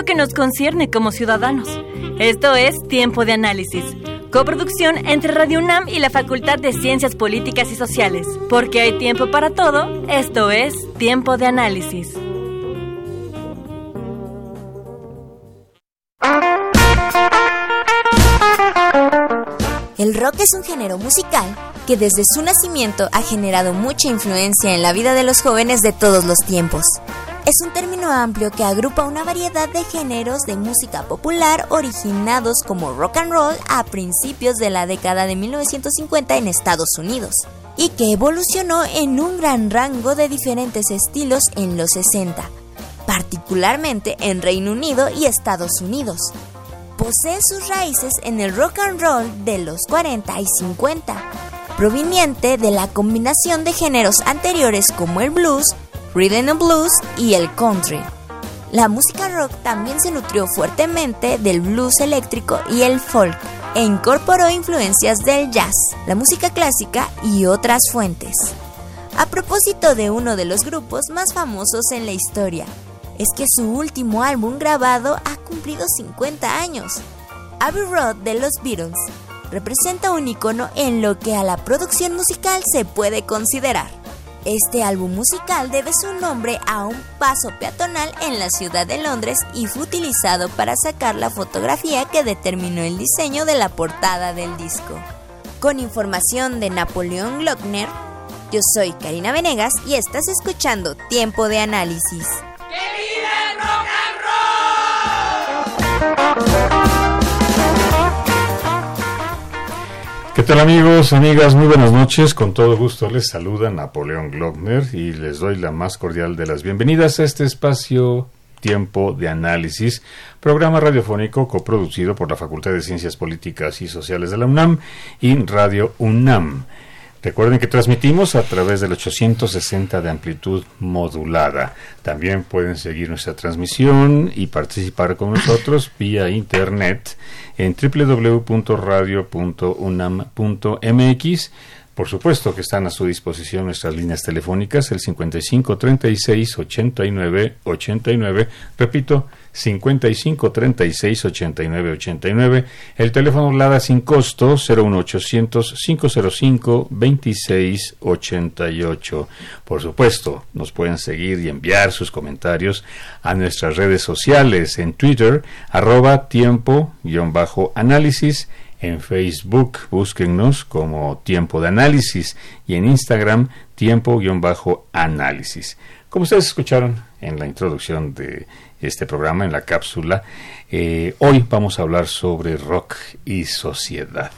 que nos concierne como ciudadanos. Esto es Tiempo de Análisis. Coproducción entre Radio UNAM y la Facultad de Ciencias Políticas y Sociales. Porque hay tiempo para todo, esto es Tiempo de Análisis. El rock es un género musical que desde su nacimiento ha generado mucha influencia en la vida de los jóvenes de todos los tiempos. Es un término amplio que agrupa una variedad de géneros de música popular originados como rock and roll a principios de la década de 1950 en Estados Unidos y que evolucionó en un gran rango de diferentes estilos en los 60, particularmente en Reino Unido y Estados Unidos. Posee sus raíces en el rock and roll de los 40 y 50, proveniente de la combinación de géneros anteriores como el blues, rhythm and blues y el country. La música rock también se nutrió fuertemente del blues eléctrico y el folk e incorporó influencias del jazz, la música clásica y otras fuentes. A propósito de uno de los grupos más famosos en la historia, es que su último álbum grabado ha cumplido 50 años. Abbey Road de los Beatles representa un icono en lo que a la producción musical se puede considerar. Este álbum musical debe su nombre a un paso peatonal en la ciudad de Londres y fue utilizado para sacar la fotografía que determinó el diseño de la portada del disco. Con información de Napoleón Glockner, yo soy Karina Venegas y estás escuchando Tiempo de Análisis. ¿Qué tal amigos, amigas? Muy buenas noches. Con todo gusto les saluda Napoleón Glockner y les doy la más cordial de las bienvenidas a este espacio Tiempo de Análisis, programa radiofónico coproducido por la Facultad de Ciencias Políticas y Sociales de la UNAM y Radio UNAM. Recuerden que transmitimos a través del 860 de amplitud modulada. También pueden seguir nuestra transmisión y participar con nosotros vía internet en www.radio.unam.mx. Por supuesto que están a su disposición nuestras líneas telefónicas, el 55 36 89 89. Repito, 55 36 89 89. El teléfono LADA sin costo 01800 505 26 88. Por supuesto, nos pueden seguir y enviar sus comentarios a nuestras redes sociales en Twitter, arroba tiempo-análisis. En Facebook, búsquennos como Tiempo de Análisis y en Instagram, Tiempo-análisis. Como ustedes escucharon en la introducción de este programa, en la cápsula, eh, hoy vamos a hablar sobre rock y sociedad.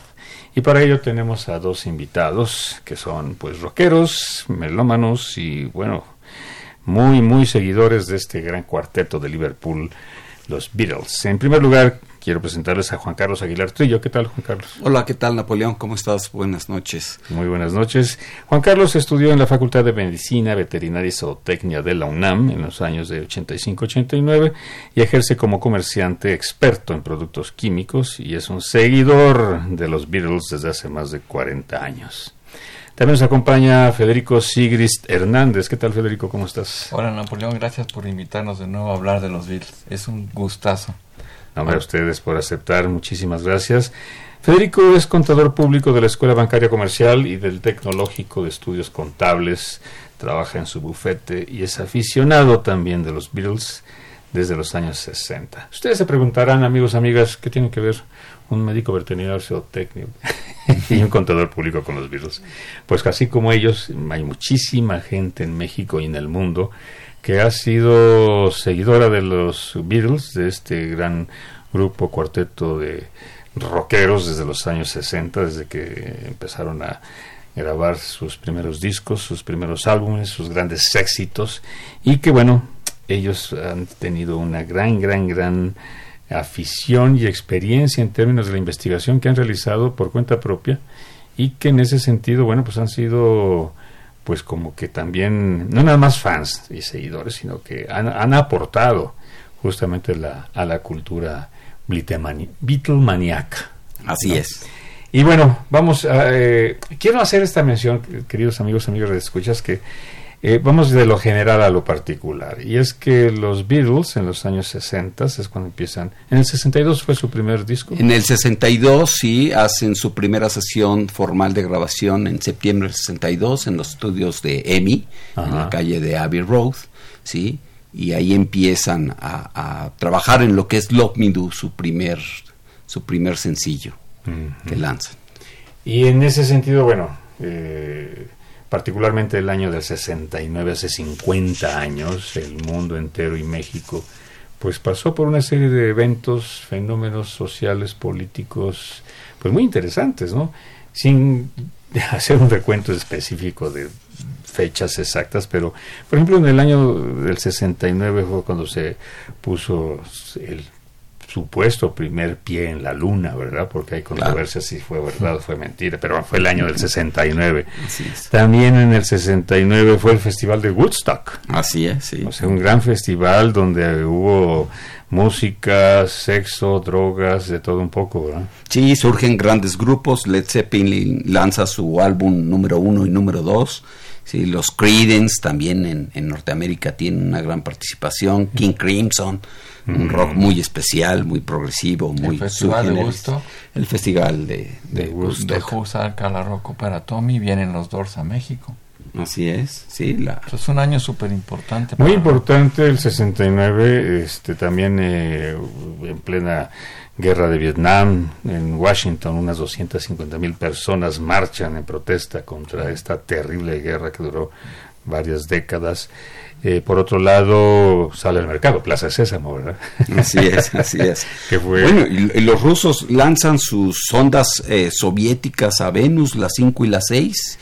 Y para ello tenemos a dos invitados que son pues rockeros, melómanos y bueno, muy muy seguidores de este gran cuarteto de Liverpool, los Beatles. En primer lugar, quiero presentarles a Juan Carlos Aguilar Trillo. ¿Qué tal, Juan Carlos? Hola, ¿qué tal, Napoleón? ¿Cómo estás? Buenas noches. Muy buenas noches. Juan Carlos estudió en la Facultad de Medicina, Veterinaria y Zootecnia de la UNAM en los años de 85-89 y ejerce como comerciante experto en productos químicos y es un seguidor de los Beatles desde hace más de 40 años. También nos acompaña Federico Sigrist Hernández. ¿Qué tal, Federico? ¿Cómo estás? Hola, Napoleón. Gracias por invitarnos de nuevo a hablar de los Beatles. Es un gustazo. Nombre a ustedes por aceptar, muchísimas gracias. Federico es contador público de la Escuela Bancaria Comercial y del Tecnológico de Estudios Contables. Trabaja en su bufete y es aficionado también de los Beatles desde los años 60. Ustedes se preguntarán, amigos, amigas, ¿qué tiene que ver un médico veterinario técnico y un contador público con los Beatles? Pues así como ellos, hay muchísima gente en México y en el mundo que ha sido seguidora de los Beatles, de este gran grupo cuarteto de rockeros desde los años 60, desde que empezaron a grabar sus primeros discos, sus primeros álbumes, sus grandes éxitos, y que bueno, ellos han tenido una gran, gran, gran afición y experiencia en términos de la investigación que han realizado por cuenta propia y que en ese sentido, bueno, pues han sido pues como que también, no nada más fans y seguidores, sino que han, aportado justamente la, a la cultura Beatlemaniaca. Así es. Y bueno, vamos a... Eh, quiero hacer esta mención, queridos amigos, amigos de escuchas, que eh, vamos de lo general a lo particular. Y es que los Beatles en los años 60 es cuando empiezan. En el 62 fue su primer disco. En el 62 sí, hacen su primera sesión formal de grabación en septiembre del 62 en los estudios de EMI, en la calle de Abbey Road, sí. Y ahí empiezan a, trabajar en lo que es Love Me Do, su primer, su primer sencillo que lanzan. Y en ese sentido, bueno, eh, particularmente el año del 69, hace 50 años, el mundo entero y México, pues pasó por una serie de eventos, fenómenos sociales, políticos, pues muy interesantes, ¿no? Sin hacer un recuento específico de fechas exactas, pero por ejemplo en el año del 69 fue cuando se puso el supuesto primer pie en la luna, ¿verdad? Porque hay controversia si fue verdad o fue mentira, pero fue el año del 69. También en el 69 fue el Festival de Woodstock. Así es, sí. O sea, un gran festival donde hubo música, sexo, drogas, de todo un poco, ¿verdad? Sí, surgen grandes grupos. Led Zeppelin lanza su álbum número uno y número dos. Sí, los Creedence también en, en Norteamérica tienen una gran participación. King Crimson un rock muy especial, muy progresivo, muy el festival de gusto, el festival de de, gusto de Husar, Calarroco para Tommy vienen los Doors a México. Así es, sí. La... es un año súper importante. Muy importante el 69, este, también eh, en plena guerra de Vietnam, en Washington unas 250 mil personas marchan en protesta contra esta terrible guerra que duró varias décadas. Eh, por otro lado, sale al mercado, Plaza Sésamo, ¿verdad? Así es, así es. Bueno, y, los rusos lanzan sus sondas eh, soviéticas a Venus, las 5 y las 6.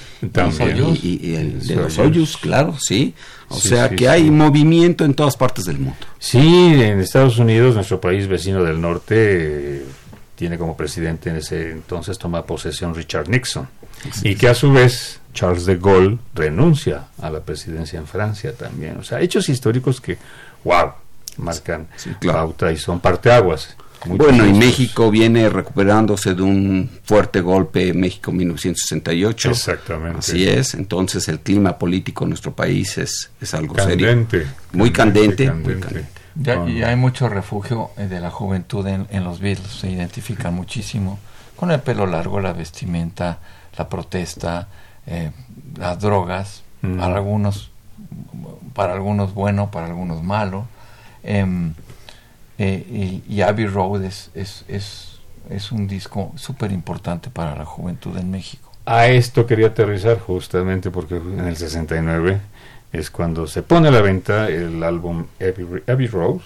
Y, el de los Soyuz, claro, sí. O sea que hay movimiento en todas partes del mundo. Sí, en Estados Unidos, nuestro país vecino del norte, tiene como presidente en ese entonces, toma posesión Richard Nixon. y que a su vez Charles de Gaulle renuncia a la presidencia en Francia también. O sea, hechos históricos que, wow, marcan pauta y son parteaguas. Bueno, y México viene recuperándose de un fuerte golpe, México 1968. Exactamente. Así es, entonces el clima político en nuestro país es, es algo candente, serio. Muy candente, muy candente. Ya, y hay mucho refugio eh, de la juventud en, en los Beatles, se identifican muchísimo con el pelo largo, la vestimenta, la protesta, eh, las drogas, mm. para algunos para algunos bueno, para algunos malo. Em, eh, y, Abbey Road es, es, es, es un disco súper importante para la juventud en México. A esto quería aterrizar justamente porque en el 69 es cuando se pone a la venta el álbum Abbey, Road.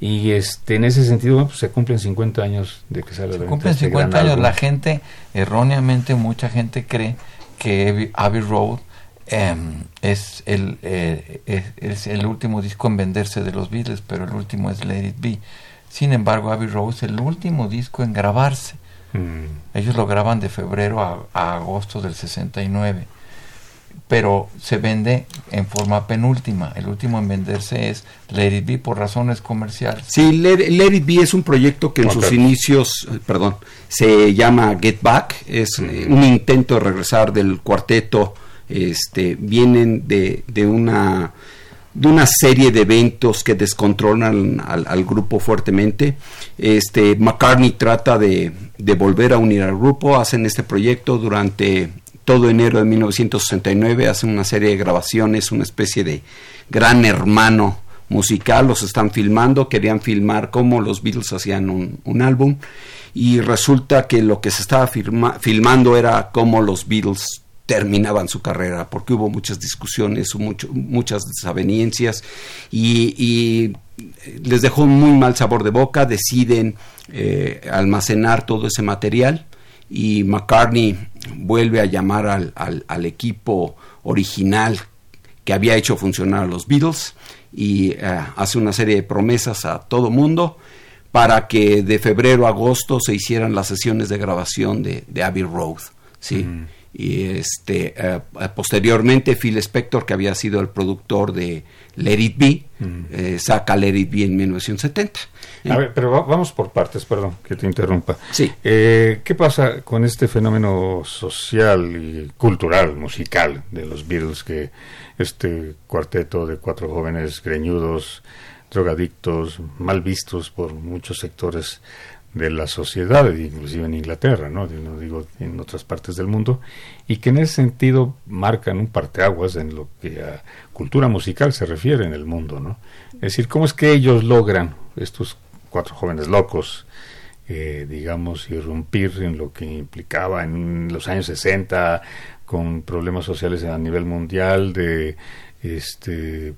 Y este, en ese sentido pues, se cumplen 50 años de que sale se Cumplen 50 este años. La gente, erróneamente, mucha gente cree que Abbey Road em, es, el, eh, es, el último disco en venderse de los Beatles, pero el último es Let It Be. Sin embargo, Abbey Road es el último disco en grabarse. Mm. Ellos lo graban de febrero a, a agosto del 69 pero se vende en forma penúltima. El último en venderse es Let It Be por razones comerciales. Sí, Let, It Be es un proyecto que en sus inicios, eh, perdón, se llama Get Back, es eh, un intento de regresar del cuarteto, este, vienen de, de una de una serie de eventos que descontrolan al, grupo fuertemente. Este McCartney trata de, de, volver a unir al grupo, hacen este proyecto durante todo enero de 1969, hacen una serie de grabaciones, una especie de gran hermano musical, los están filmando, querían filmar cómo los Beatles hacían un, álbum y resulta que lo que se estaba filmando era cómo los Beatles terminaban su carrera, porque hubo muchas discusiones, muchas desavenencias y, les dejó un muy mal sabor de boca, deciden eh, almacenar todo ese material y McCartney vuelve a llamar al, al, equipo original que había hecho funcionar a los Beatles y eh, hace una serie de promesas a todo mundo para que de febrero a agosto se hicieran las sesiones de grabación de, de Abbey Road. ¿sí? Y este eh, posteriormente Phil Spector que había sido el productor de Let It Be eh, saca Let It Be en 1970 a ver pero vamos por partes perdón que te interrumpa. Sí. Eh, qué pasa con este fenómeno social y cultural musical de los Beatles que este cuarteto de cuatro jóvenes greñudos drogadictos mal vistos por muchos sectores de la sociedad, inclusive en Inglaterra, ¿no? digo en otras partes del mundo, y que en ese sentido marcan un parteaguas en lo que a cultura musical se refiere en el mundo, ¿no? Es decir, cómo es que ellos logran, estos cuatro jóvenes locos, eh, digamos, irrumpir en lo que implicaba en los años 60 con problemas sociales a nivel mundial de este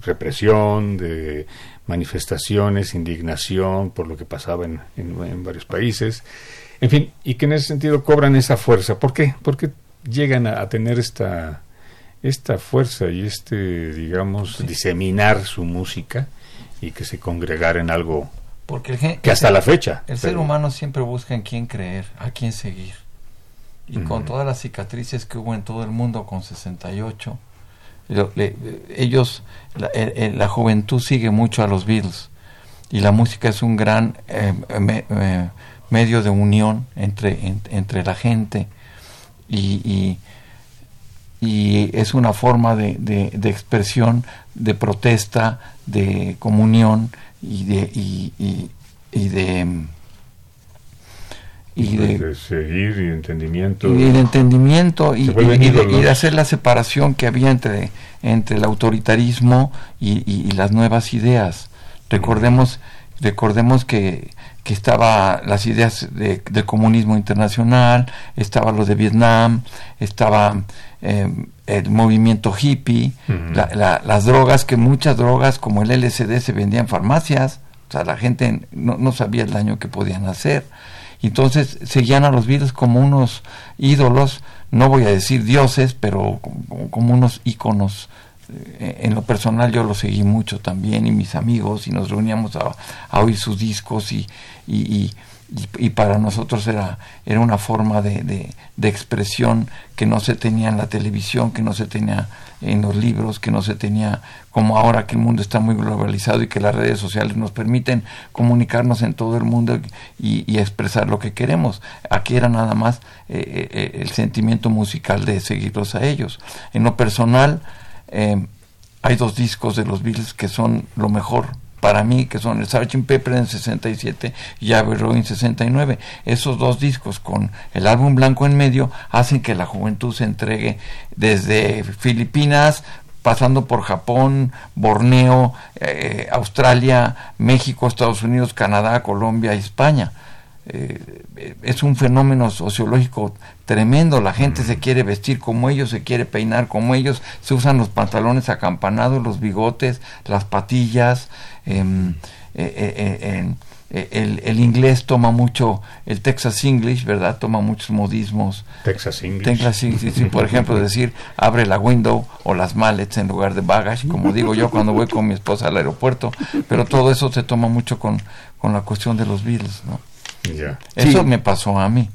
represión, de manifestaciones, indignación por lo que pasaba en, en, varios países, en fin, y que en ese sentido cobran esa fuerza. ¿Por qué? Porque llegan a, tener esta, esta fuerza y este, digamos, diseminar su música y que se congregara en algo Porque que hasta la fecha. El ser humano siempre busca en quién creer, a quién seguir. Y con todas las cicatrices que hubo en todo el mundo con 68, ellos, la, juventud sigue mucho a los Beatles. Y la música es un gran eh, eh, medio de unión entre, entre la gente. Y, y, es una forma de, de, expresión, de protesta, de comunión y de, y, y de y de, seguir y entendimiento. y de entendimiento y, de, hacer la separación que había entre entre el autoritarismo y, las nuevas ideas. Recordemos recordemos que, que estaba las ideas de, del comunismo internacional estaba lo de Vietnam estaba eh, el movimiento hippie las drogas que muchas drogas como el LSD se vendían en farmacias o sea la gente no, no sabía el daño que podían hacer entonces seguían a los Beatles como unos ídolos, no voy a decir dioses, pero como, unos íconos. Eh, en lo personal yo los seguí mucho también y mis amigos y nos reuníamos a, oír sus discos y, y, y, para nosotros era, era una forma de, de, expresión que no se tenía en la televisión, que no se tenía en los libros, que no se tenía como ahora que el mundo está muy globalizado y que las redes sociales nos permiten comunicarnos en todo el mundo y, expresar lo que queremos. Aquí era nada más eh, eh, eh, el sentimiento musical de seguirlos a ellos. En lo personal, hay dos discos de los Beatles que son lo mejor para mí, que son el Sgt. Pepper en 67 y Abbey Road en 69. Esos dos discos con el álbum blanco en medio hacen que la juventud se entregue desde Filipinas, pasando por Japón, Borneo, eh, Australia, México, Estados Unidos, Canadá, Colombia España. Eh, es un fenómeno sociológico tremendo, la gente se quiere vestir como ellos, se quiere peinar como ellos, se usan los pantalones acampanados, los bigotes, las patillas, em, eh, eh, el, el, inglés toma mucho, el Texas English, ¿verdad? Toma muchos modismos. Texas English. Texas English, por ejemplo, decir abre la window o las mallets en lugar de baggage, como digo yo cuando voy con mi esposa al aeropuerto, pero todo eso se toma mucho con, con la cuestión de los Beatles, ¿no? Eso me pasó a mí.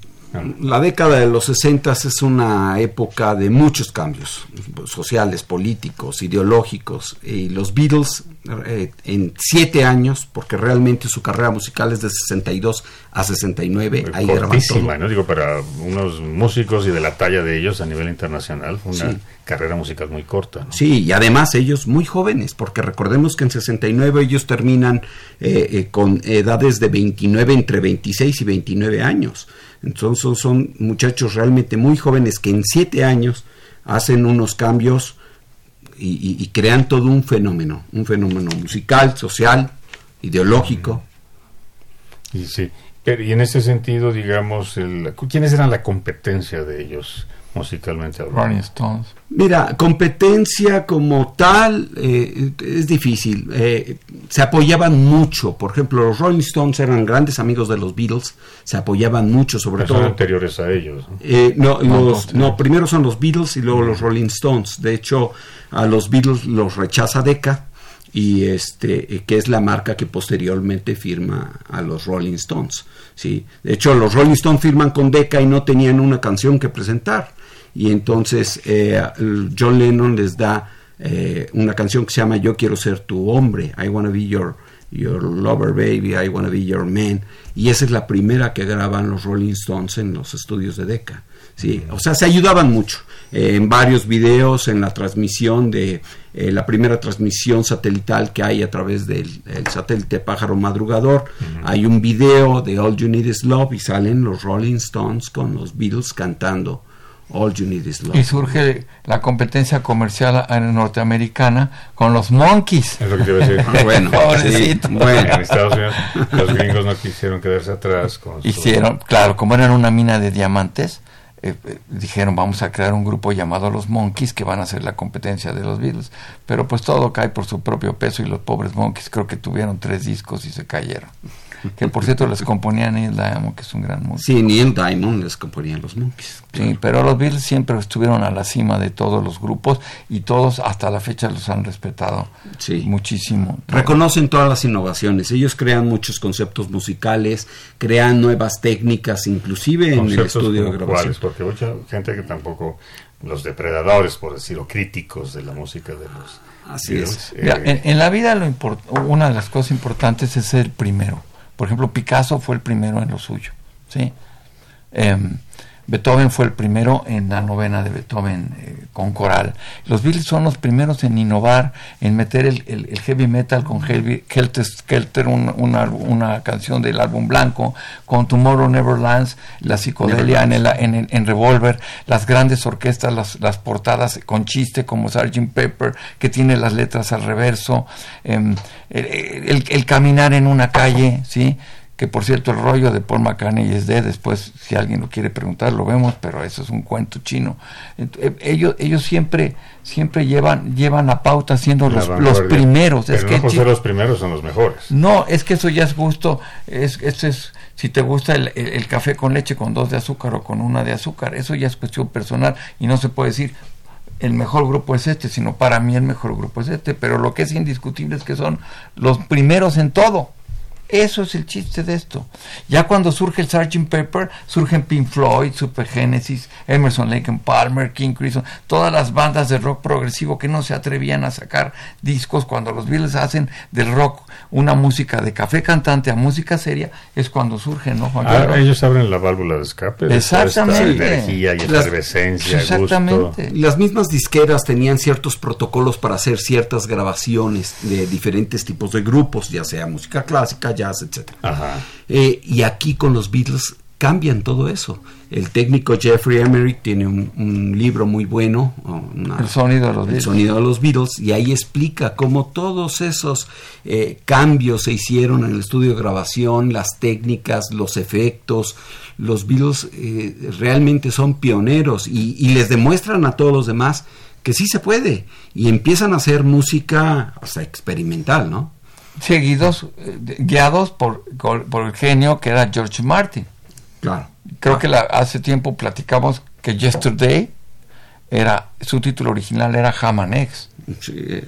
La década de los 60 es una época de muchos cambios sociales, políticos, ideológicos. Y los Beatles eh, en siete años, porque realmente su carrera musical es de 62 a 69. Ahí cortísima, ¿no? Digo, para unos músicos y de la talla de ellos a nivel internacional, fue una carrera musical muy corta. Sí, y además ellos muy jóvenes, porque recordemos que en 69 ellos terminan eh, eh, con edades de 29, entre 26 y 29 años. Entonces son muchachos realmente muy jóvenes que en siete años hacen unos cambios y, crean todo un fenómeno, un fenómeno musical, social, ideológico. Y sí, y en ese sentido, digamos, el, ¿quiénes eran la competencia de ellos? musicalmente Rolling Stones. Mira, competencia como tal eh, es difícil. Eh, se apoyaban mucho. Por ejemplo, los Rolling Stones eran grandes amigos de los Beatles. Se apoyaban mucho, sobre todo. Son anteriores a ellos. ¿no? Eh, no, primero son los Beatles y luego los Rolling Stones. De hecho, a los Beatles los rechaza Decca y este que es la marca que posteriormente firma a los Rolling Stones. Sí, de hecho los Rolling Stones firman con Decca y no tenían una canción que presentar y entonces eh, John Lennon les da eh, una canción que se llama Yo quiero ser tu hombre, I wanna be your, your lover baby, I wanna be your man, y esa es la primera que graban los Rolling Stones en los estudios de Decca. Sí, o sea, se ayudaban mucho eh, en varios videos, en la transmisión de la primera transmisión satelital que hay a través del satélite Pájaro Madrugador. Hay un video de All You Need Is Love y salen los Rolling Stones con los Beatles cantando y surge la competencia comercial norteamericana con los Monkeys. Es lo que te iba a decir. bueno, bueno, en Estados Unidos los gringos no quisieron quedarse atrás. Con Hicieron, claro, como eran una mina de diamantes, eh, eh, dijeron vamos a crear un grupo llamado los Monkeys que van a ser la competencia de los Beatles. Pero pues todo cae por su propio peso y los pobres Monkeys creo que tuvieron tres discos y se cayeron que por cierto les componía Neil Diamond, que es un gran músico. Sí, Neil Diamond les componía los Monkeys. Sí, pero los Beatles siempre estuvieron a la cima de todos los grupos y todos hasta la fecha los han respetado sí. muchísimo. Reconocen todas las innovaciones, ellos crean muchos conceptos musicales, crean nuevas técnicas, inclusive en el estudio de grabación. Porque mucha gente que tampoco los depredadores, por decirlo, críticos de la música de los Así es. Eh, en, la vida lo una de las cosas importantes es ser primero. Por ejemplo, Picasso fue el primero en lo suyo. ¿sí? Em, Beethoven fue el primero en la novena de Beethoven eh, con coral. Los Beatles son los primeros en innovar, en meter el, heavy metal con Helter Skelter, una, canción del álbum blanco, con Tomorrow Never Lands, la psicodelia en, el, en, Revolver, las grandes orquestas, las, las, portadas con chiste como Sgt. Pepper, que tiene las letras al reverso, el, el, caminar en una calle, ¿sí? Que por cierto el rollo de Paul McCartney es de después si alguien lo quiere preguntar lo vemos pero eso es un cuento chino. Eh, ellos ellos siempre siempre llevan llevan a pauta siendo los, los primeros. Es que no los primeros son los mejores. No es que eso ya es gusto es eso es si te gusta el, el, café con leche con dos de azúcar o con una de azúcar eso ya es cuestión personal y no se puede decir el mejor grupo es este, sino para mí el mejor grupo es este, pero lo que es indiscutible es que son los primeros en todo. Eso es el chiste de esto. Ya cuando surge el Sgt. Pepper, surgen Pink Floyd, Super Genesis, Emerson, Lake and Palmer, King Crimson, todas las bandas de rock progresivo que no se atrevían a sacar discos cuando los Beatles hacen del rock una música de café cantante a música seria, es cuando surgen, ¿no, ah, ellos abren la válvula de escape. Exactamente. energía y efervescencia, exactamente. Las mismas disqueras tenían ciertos protocolos para hacer ciertas grabaciones de diferentes tipos de grupos, ya sea música clásica, ya etcétera. Eh, y aquí con los Beatles cambian todo eso. El técnico Jeffrey Emery tiene un, libro muy bueno, el, sonido de los el sonido de los Beatles, y ahí explica cómo todos esos eh, cambios se hicieron en el estudio de grabación, las técnicas, los efectos. Los Beatles eh, realmente son pioneros y, y les demuestran a todos los demás que sí se puede y empiezan a hacer música hasta experimental, ¿no? Seguidos, eh, guiados por, por, el genio que era George Martin. Claro. Creo que la, hace tiempo platicamos que Yesterday era su título original era Ham Eggs.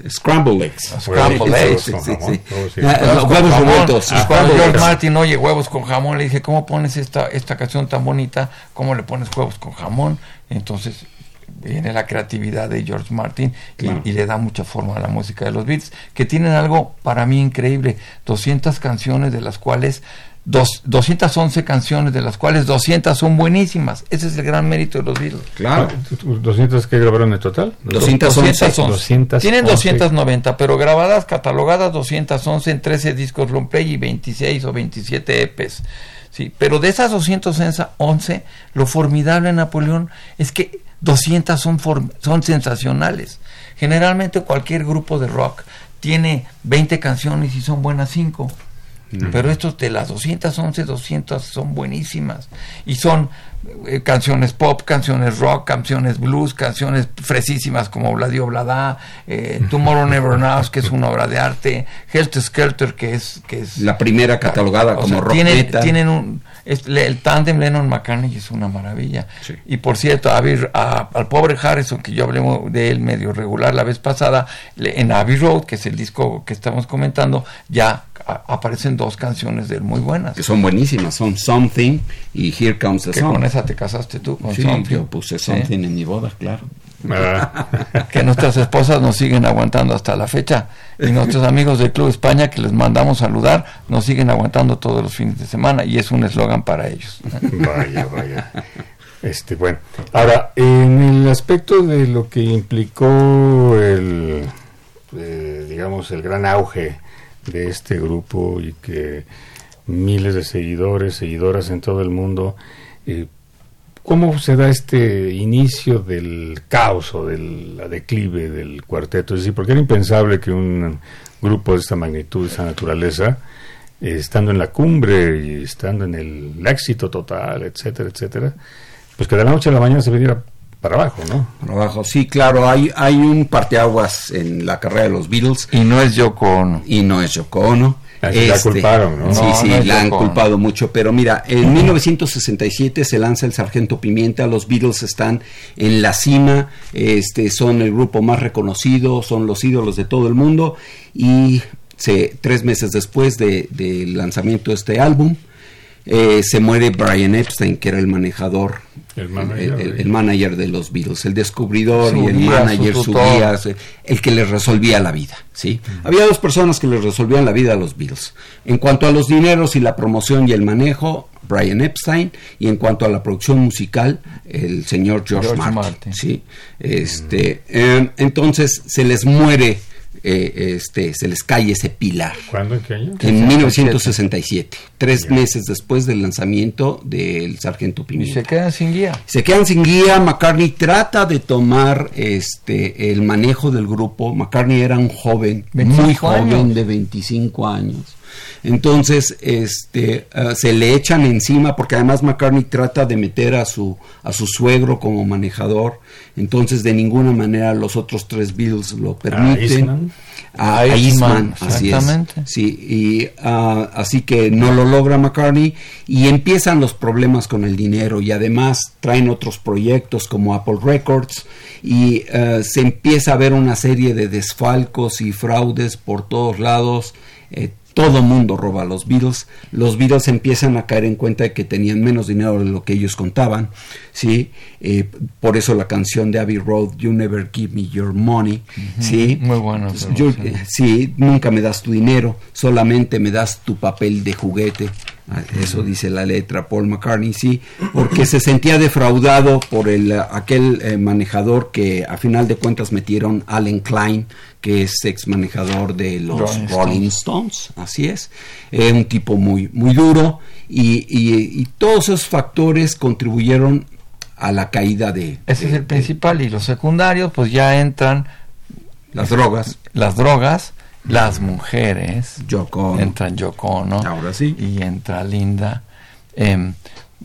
Scramble Eggs. Scramble Eggs. huevos revueltos. George Martin oye huevos con jamón, le dije, ¿cómo pones esta, esta canción tan bonita? ¿Cómo le pones huevos con jamón? Entonces viene la creatividad de George Martin y, le da mucha forma a la música de los Beats, que tienen algo para mí increíble, 200 canciones de las cuales dos, 211 canciones, de las cuales 200 son buenísimas. Ese es el gran mérito de los Beatles. Claro. ¿200 que grabaron en total? 211. 211. Tienen 290, pero grabadas, catalogadas 211 en 13 discos long play y 26 o 27 EPs. Sí, pero de esas 211, lo formidable en Napoleón es que 200 son, son sensacionales. Generalmente cualquier grupo de rock tiene 20 canciones y son buenas 5. Pero estos de las 211, 200 son buenísimas. Y son eh, canciones pop, canciones rock, canciones blues, canciones fresísimas como Bladio Blada, eh, Tomorrow Never Knows, que es una obra de arte, Helter Skelter, que es... Que es la primera catalogada como rock tienen, tienen un el tándem Lennon McCartney es una maravilla. Y por cierto, a, al pobre Harrison, que yo hablé de él medio regular la vez pasada, en Abbey Road, que es el disco que estamos comentando, ya aparecen dos canciones de él muy buenas. Que son buenísimas, son Something y Here Comes the que con esa te casaste tú, con sí, yo puse Something en mi boda, claro. Ah. que nuestras esposas nos siguen aguantando hasta la fecha y nuestros amigos del Club España que les mandamos saludar nos siguen aguantando todos los fines de semana y es un eslogan para ellos. Vaya, vaya. Este, bueno, ahora, en el aspecto de lo que implicó el, eh, digamos, el gran auge de este grupo y que miles de seguidores, seguidoras en todo el mundo, eh, ¿Cómo se da este inicio del caos o del declive del cuarteto? Es decir, porque era impensable que un grupo de esta magnitud, de esa naturaleza, eh, estando en la cumbre y estando en el éxito total, etcétera, etcétera, pues que de la noche a la mañana se viniera para abajo, ¿no? Para abajo, sí, claro, hay, hay un parteaguas en la carrera de los Beatles. Y no es Yoko Ono. Y no es Yoko Ono la este, culparon, ¿no? Sí, sí, la han culpado mucho. Pero mira, en 1967 se lanza el Sargento Pimienta, los Beatles están en la cima, este, son el grupo más reconocido, son los ídolos de todo el mundo. Y se, tres meses después del de, lanzamiento de este álbum, eh, se muere Brian Epstein, que era el manejador, el manager, de los Beatles, el descubridor y el manager, su, guía, el que les resolvía la vida. ¿sí? Había dos personas que les resolvían la vida a los Beatles. En cuanto a los dineros y la promoción y el manejo, Brian Epstein, y en cuanto a la producción musical, el señor George, Martin. ¿sí? este, eh, entonces se les muere eh, este, se les cae ese pilar. ¿Cuándo? ¿En qué año? En 1967, tres meses después del lanzamiento del Sargento Pimienta. Y se quedan sin guía. Se quedan sin guía. McCartney trata de tomar este el manejo del grupo. McCartney era un joven, muy joven, de 25 años. Entonces, este, ah, se le echan encima porque además McCartney trata de meter a su a su suegro como manejador. Entonces, de ninguna manera los otros tres Beatles lo permiten. A, Eastman, así es. Sí, y ah, así que no lo logra McCartney y empiezan los problemas con el dinero y además traen otros proyectos como Apple Records y ah, se empieza a ver una serie de desfalcos y fraudes por todos lados. Eh, todo mundo roba a los Beatles, los Beatles empiezan a caer en cuenta de que tenían menos dinero de lo que ellos contaban, ¿sí? Eh, por eso la canción de Abbey Road, You Never Give Me Your Money, ¿sí? Muy bueno. sí, nunca me das tu dinero, solamente me das tu papel de juguete. Ah, eso dice la letra Paul McCartney, sí, porque se sentía defraudado por el, aquel eh, manejador que a final de cuentas metieron Allen Klein, que es ex manejador de los Rolling, Stones. así es, eh, un tipo muy, muy duro y, y, todos esos factores contribuyeron a la caída de... Ese es el principal y los secundarios pues ya entran... Las drogas. Las drogas las mujeres Yoko entran Yoko ¿no? ahora sí y entra Linda em,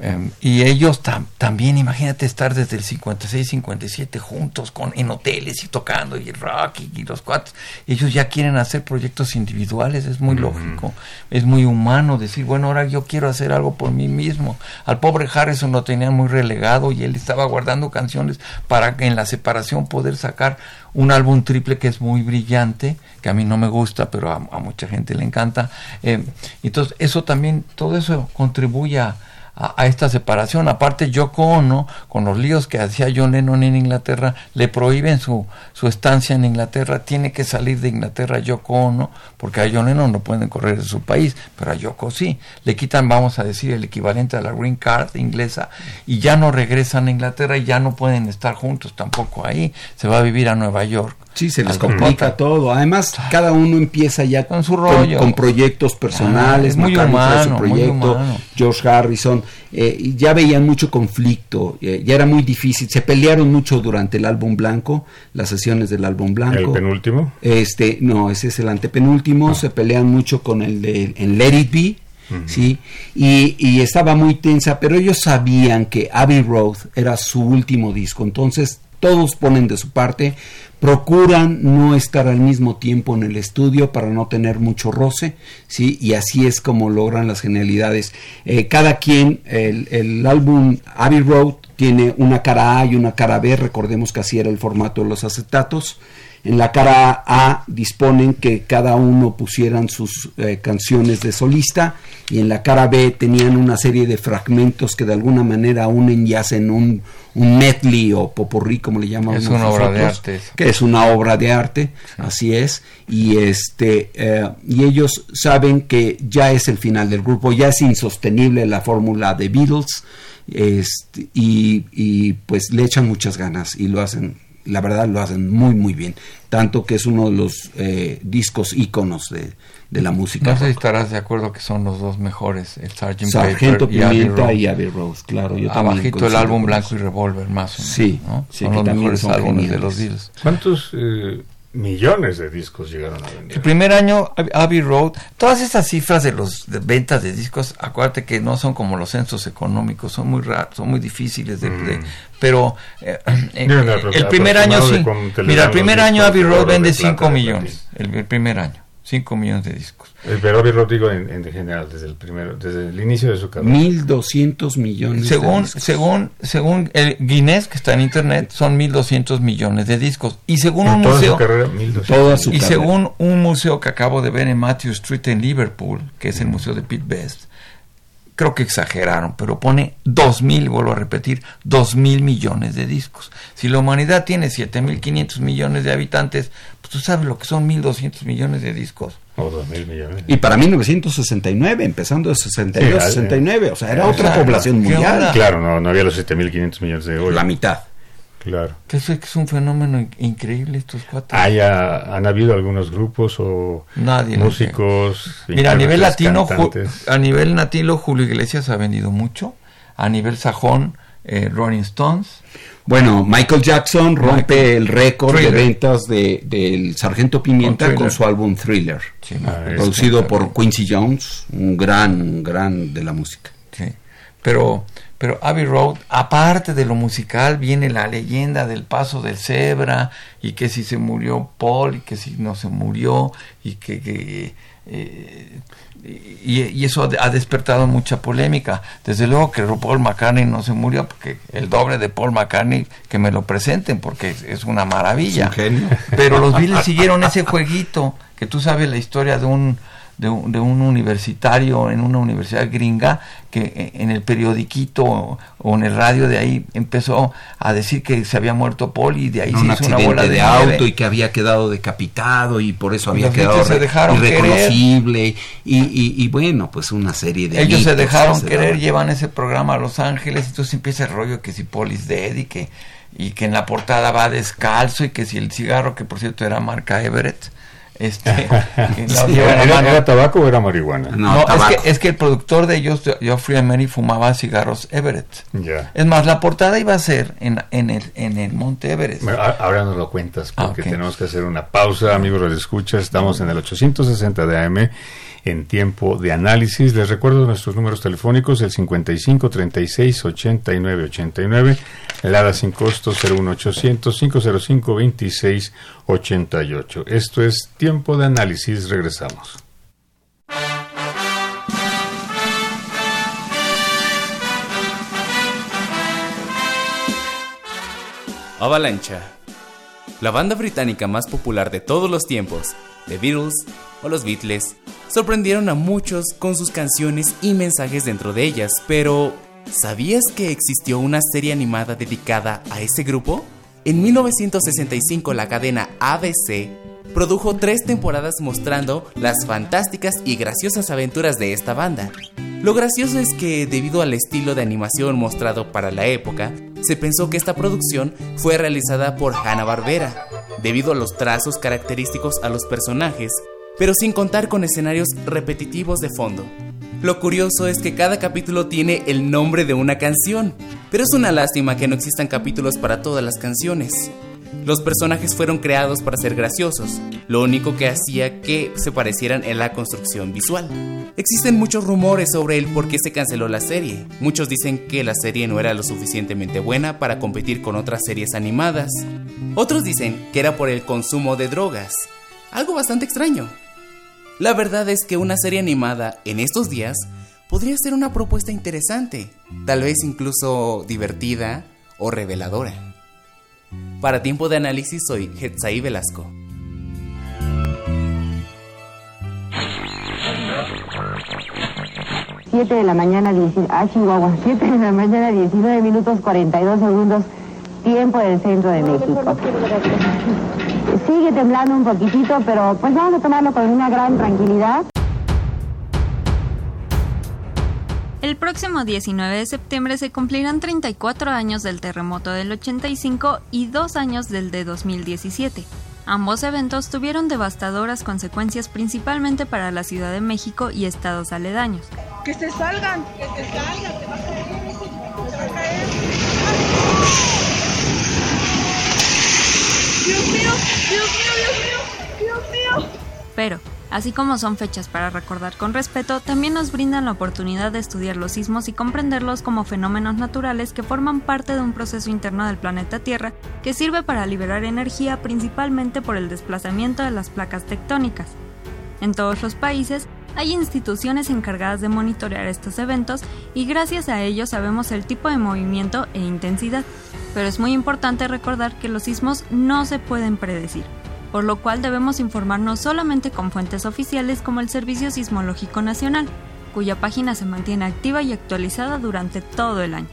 em, y ellos también imagínate estar desde el 56 57 juntos con en hoteles y tocando y rock y, los cuatro ellos ya quieren hacer proyectos individuales es muy lógico es muy humano decir bueno ahora yo quiero hacer algo por mí mismo al pobre Harrison lo tenían muy relegado y él estaba guardando canciones para en la separación poder sacar un álbum triple que es muy brillante, que a mí no me gusta, pero a, mucha gente le encanta. Eh, entonces, eso también, todo eso contribuye a, a, esta separación. Aparte, Yoko Ono, con los líos que hacía John Lennon en Inglaterra, le prohíben su, su estancia en Inglaterra, tiene que salir de Inglaterra Yoko Ono, porque a John Lennon no pueden correr de su país, pero a Yoko sí. Le quitan, vamos a decir, el equivalente a la Green Card inglesa y ya no regresan a Inglaterra y ya no pueden estar juntos tampoco ahí. Se va a vivir a Nueva York. Sí, se les complica todo. Además, cada uno empieza ya con su rollo, con, proyectos personales, muy humano, proyecto, George Harrison, eh, ya veían mucho conflicto, eh, ya era muy difícil. Se pelearon mucho durante el álbum blanco, las sesiones del álbum blanco. ¿El penúltimo? Este, no, ese es el antepenúltimo. Se pelean mucho con el de en Let It Be. ¿sí? Y, y, estaba muy tensa, pero ellos sabían que Abbey Road era su último disco, entonces todos ponen de su parte, procuran no estar al mismo tiempo en el estudio para no tener mucho roce, ¿sí? Y así es como logran las genialidades. Eh, cada quien, el, el, álbum Abbey Road tiene una cara A y una cara B, recordemos que así era el formato de los acetatos. En la cara A disponen que cada uno pusieran sus eh, canciones de solista y en la cara B tenían una serie de fragmentos que de alguna manera unen y hacen un, un medley o popurrí como le llamamos es una obra de arte que es una obra de arte así es. Y este eh, y ellos saben que ya es el final del grupo ya es insostenible la fórmula de Beatles este, y, y pues le echan muchas ganas y lo hacen la verdad lo hacen muy muy bien. Tanto que es uno de los eh, discos íconos de, de, la música no sé si estarás de acuerdo que son los dos mejores el Sgt. Sargento Pimienta y Abbey Rose claro yo abajito el álbum Blanco y Revolver más o menos, sí, ¿no? sí son los mejores álbumes de los Beatles. ¿cuántos eh, millones de discos llegaron a vender. El primer año, Abbey Road, todas estas cifras de los de ventas de discos, acuérdate que no son como los censos económicos, son muy raros, son muy difíciles de, mm. pero eh, el primer año sí. Mira, el primer año Abbey Road vende 5 millones, el primer año. 5 millones de discos. El pero digo en, en, general, desde el primero, desde el inicio de su carrera. 1.200 millones según, de discos. Según, según el Guinness, que está en internet, son 1.200 millones de discos. Y según un toda museo... Su carrera, toda su y carrera. según un museo que acabo de ver en Matthew Street en Liverpool, que es el museo de Pete Best, creo que exageraron, pero pone 2.000, vuelvo a repetir, 2.000 millones de discos. Si la humanidad tiene 7.500 millones de habitantes, tú sabes lo que son 1.200 millones de discos. O 2.000 millones. Y para 1969, empezando de 62, sí, 69, o sea, era otra población mundial. Claro, no, no había los 7.500 millones de hoy. La mitad. Claro. Que es, es un fenómeno increíble estos cuatro. Haya, han habido algunos grupos o Nadie músicos. Mira, a nivel latino, a nivel latino, Julio Iglesias ha vendido mucho. A nivel sajón, eh, Rolling Stones. Bueno, Michael Jackson rompe Michael. el récord de ventas del de, Sargento Pimienta con, con, su álbum Thriller, sí, ah, producido por Quincy Jones, un gran, un gran de la música. Sí, pero pero Abbey Road, aparte de lo musical, viene la leyenda del paso del cebra y que si se murió Paul y que si no se murió y que, que eh, y, y, eso ha despertado mucha polémica. Desde luego que Paul McCartney no se murió porque el doble de Paul McCartney que me lo presenten porque es, es una maravilla. Es un genio. Pero los Beatles siguieron ese jueguito que tú sabes la historia de un de un, de un, universitario en una universidad gringa que en el periodiquito o, o, en el radio de ahí empezó a decir que se había muerto Paul y de ahí un se hizo una bola de, de auto y que había quedado decapitado y por eso había quedado se dejaron irreconocible. Y, y, y, bueno pues una serie de ellos se dejaron querer llevan ese programa a Los Ángeles y entonces empieza el rollo que si Paul is dead y que y que en la portada va descalzo y que si el cigarro que por cierto era marca Everett este, sí, ¿Era, ¿Era, tabaco o era marihuana? No, no es, que, es, que, el productor de ellos, Geoffrey Emery, fumaba cigarros Everett. Yeah. Es más, la portada iba a ser en, en, el, en el Monte Everest. Bueno, ahora nos lo cuentas porque ah, okay. tenemos que hacer una pausa, amigos de escucha. Estamos en el 860 de AM en tiempo de análisis. Les recuerdo nuestros números telefónicos, el 55 36 89 89, el ADA sin costo 01800 505 26 88. Esto es tiempo de análisis. Regresamos. Avalancha, la banda británica más popular de todos los tiempos, The Beatles o los Beatles, sorprendieron a muchos con sus canciones y mensajes dentro de ellas, pero ¿Sabías que existió una serie animada dedicada a ese grupo? En 1965 la cadena ABC produjo tres temporadas mostrando las fantásticas y graciosas aventuras de esta banda. Lo gracioso es que debido al estilo de animación mostrado para la época, se pensó que esta producción fue realizada por Hanna-Barbera, debido a los trazos característicos a los personajes, pero sin contar con escenarios repetitivos de fondo. Lo curioso es que cada capítulo tiene el nombre de una canción, pero es una lástima que no existan capítulos para todas las canciones. Los personajes fueron creados para ser graciosos, lo único que hacía que se parecieran en la construcción visual. Existen muchos rumores sobre el por qué se canceló la serie. Muchos dicen que la serie no era lo suficientemente buena para competir con otras series animadas. Otros dicen que era por el consumo de drogas. Algo bastante extraño. La verdad es que una serie animada en estos días podría ser una propuesta interesante, tal vez incluso divertida o reveladora. Para tiempo de análisis soy Hetzaí Velasco. Siete de la mañana, ah, Chihuahua, 7 de la mañana, 19 minutos 42 segundos, tiempo del centro de México. Sigue temblando un poquitito, pero pues vamos a tomarlo con una gran tranquilidad. El próximo 19 de septiembre se cumplirán 34 años del terremoto del 85 y dos años del de 2017. Ambos eventos tuvieron devastadoras consecuencias principalmente para la Ciudad de México y estados aledaños. Que se salgan, que se salgan, va a caer. Dios mío, Dios mío, Dios mío, Dios mío. Pero, así como son fechas para recordar con respeto, también nos brindan la oportunidad de estudiar los sismos y comprenderlos como fenómenos naturales que forman parte de un proceso interno del planeta Tierra que sirve para liberar energía principalmente por el desplazamiento de las placas tectónicas. En todos los países hay instituciones encargadas de monitorear estos eventos y gracias a ellos sabemos el tipo de movimiento e intensidad pero es muy importante recordar que los sismos no se pueden predecir, por lo cual debemos informarnos solamente con fuentes oficiales como el Servicio Sismológico Nacional, cuya página se mantiene activa y actualizada durante todo el año.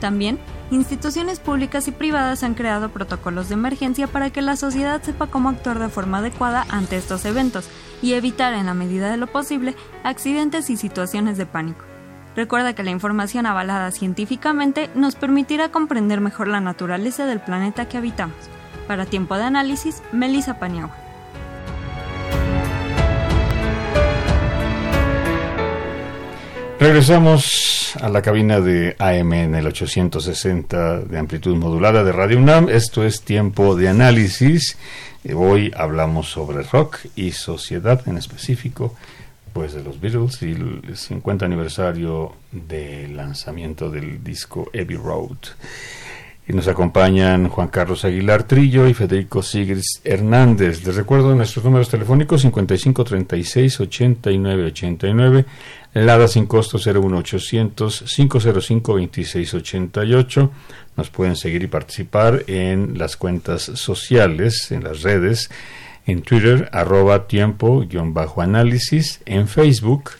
También, instituciones públicas y privadas han creado protocolos de emergencia para que la sociedad sepa cómo actuar de forma adecuada ante estos eventos y evitar en la medida de lo posible accidentes y situaciones de pánico. Recuerda que la información avalada científicamente nos permitirá comprender mejor la naturaleza del planeta que habitamos. Para tiempo de análisis, Melissa Paniagua. Regresamos a la cabina de AM en el 860 de amplitud modulada de Radio UNAM. Esto es tiempo de análisis. Hoy hablamos sobre rock y sociedad en específico pues de los Beatles y el 50 aniversario del lanzamiento del disco Abbey Road. Y nos acompañan Juan Carlos Aguilar Trillo y Federico Sigris Hernández. Les recuerdo nuestros números telefónicos 5536 8989, Lada sin costo 01800 505 2688. Nos pueden seguir y participar en las cuentas sociales, en las redes en Twitter arroba tiempo-análisis, en Facebook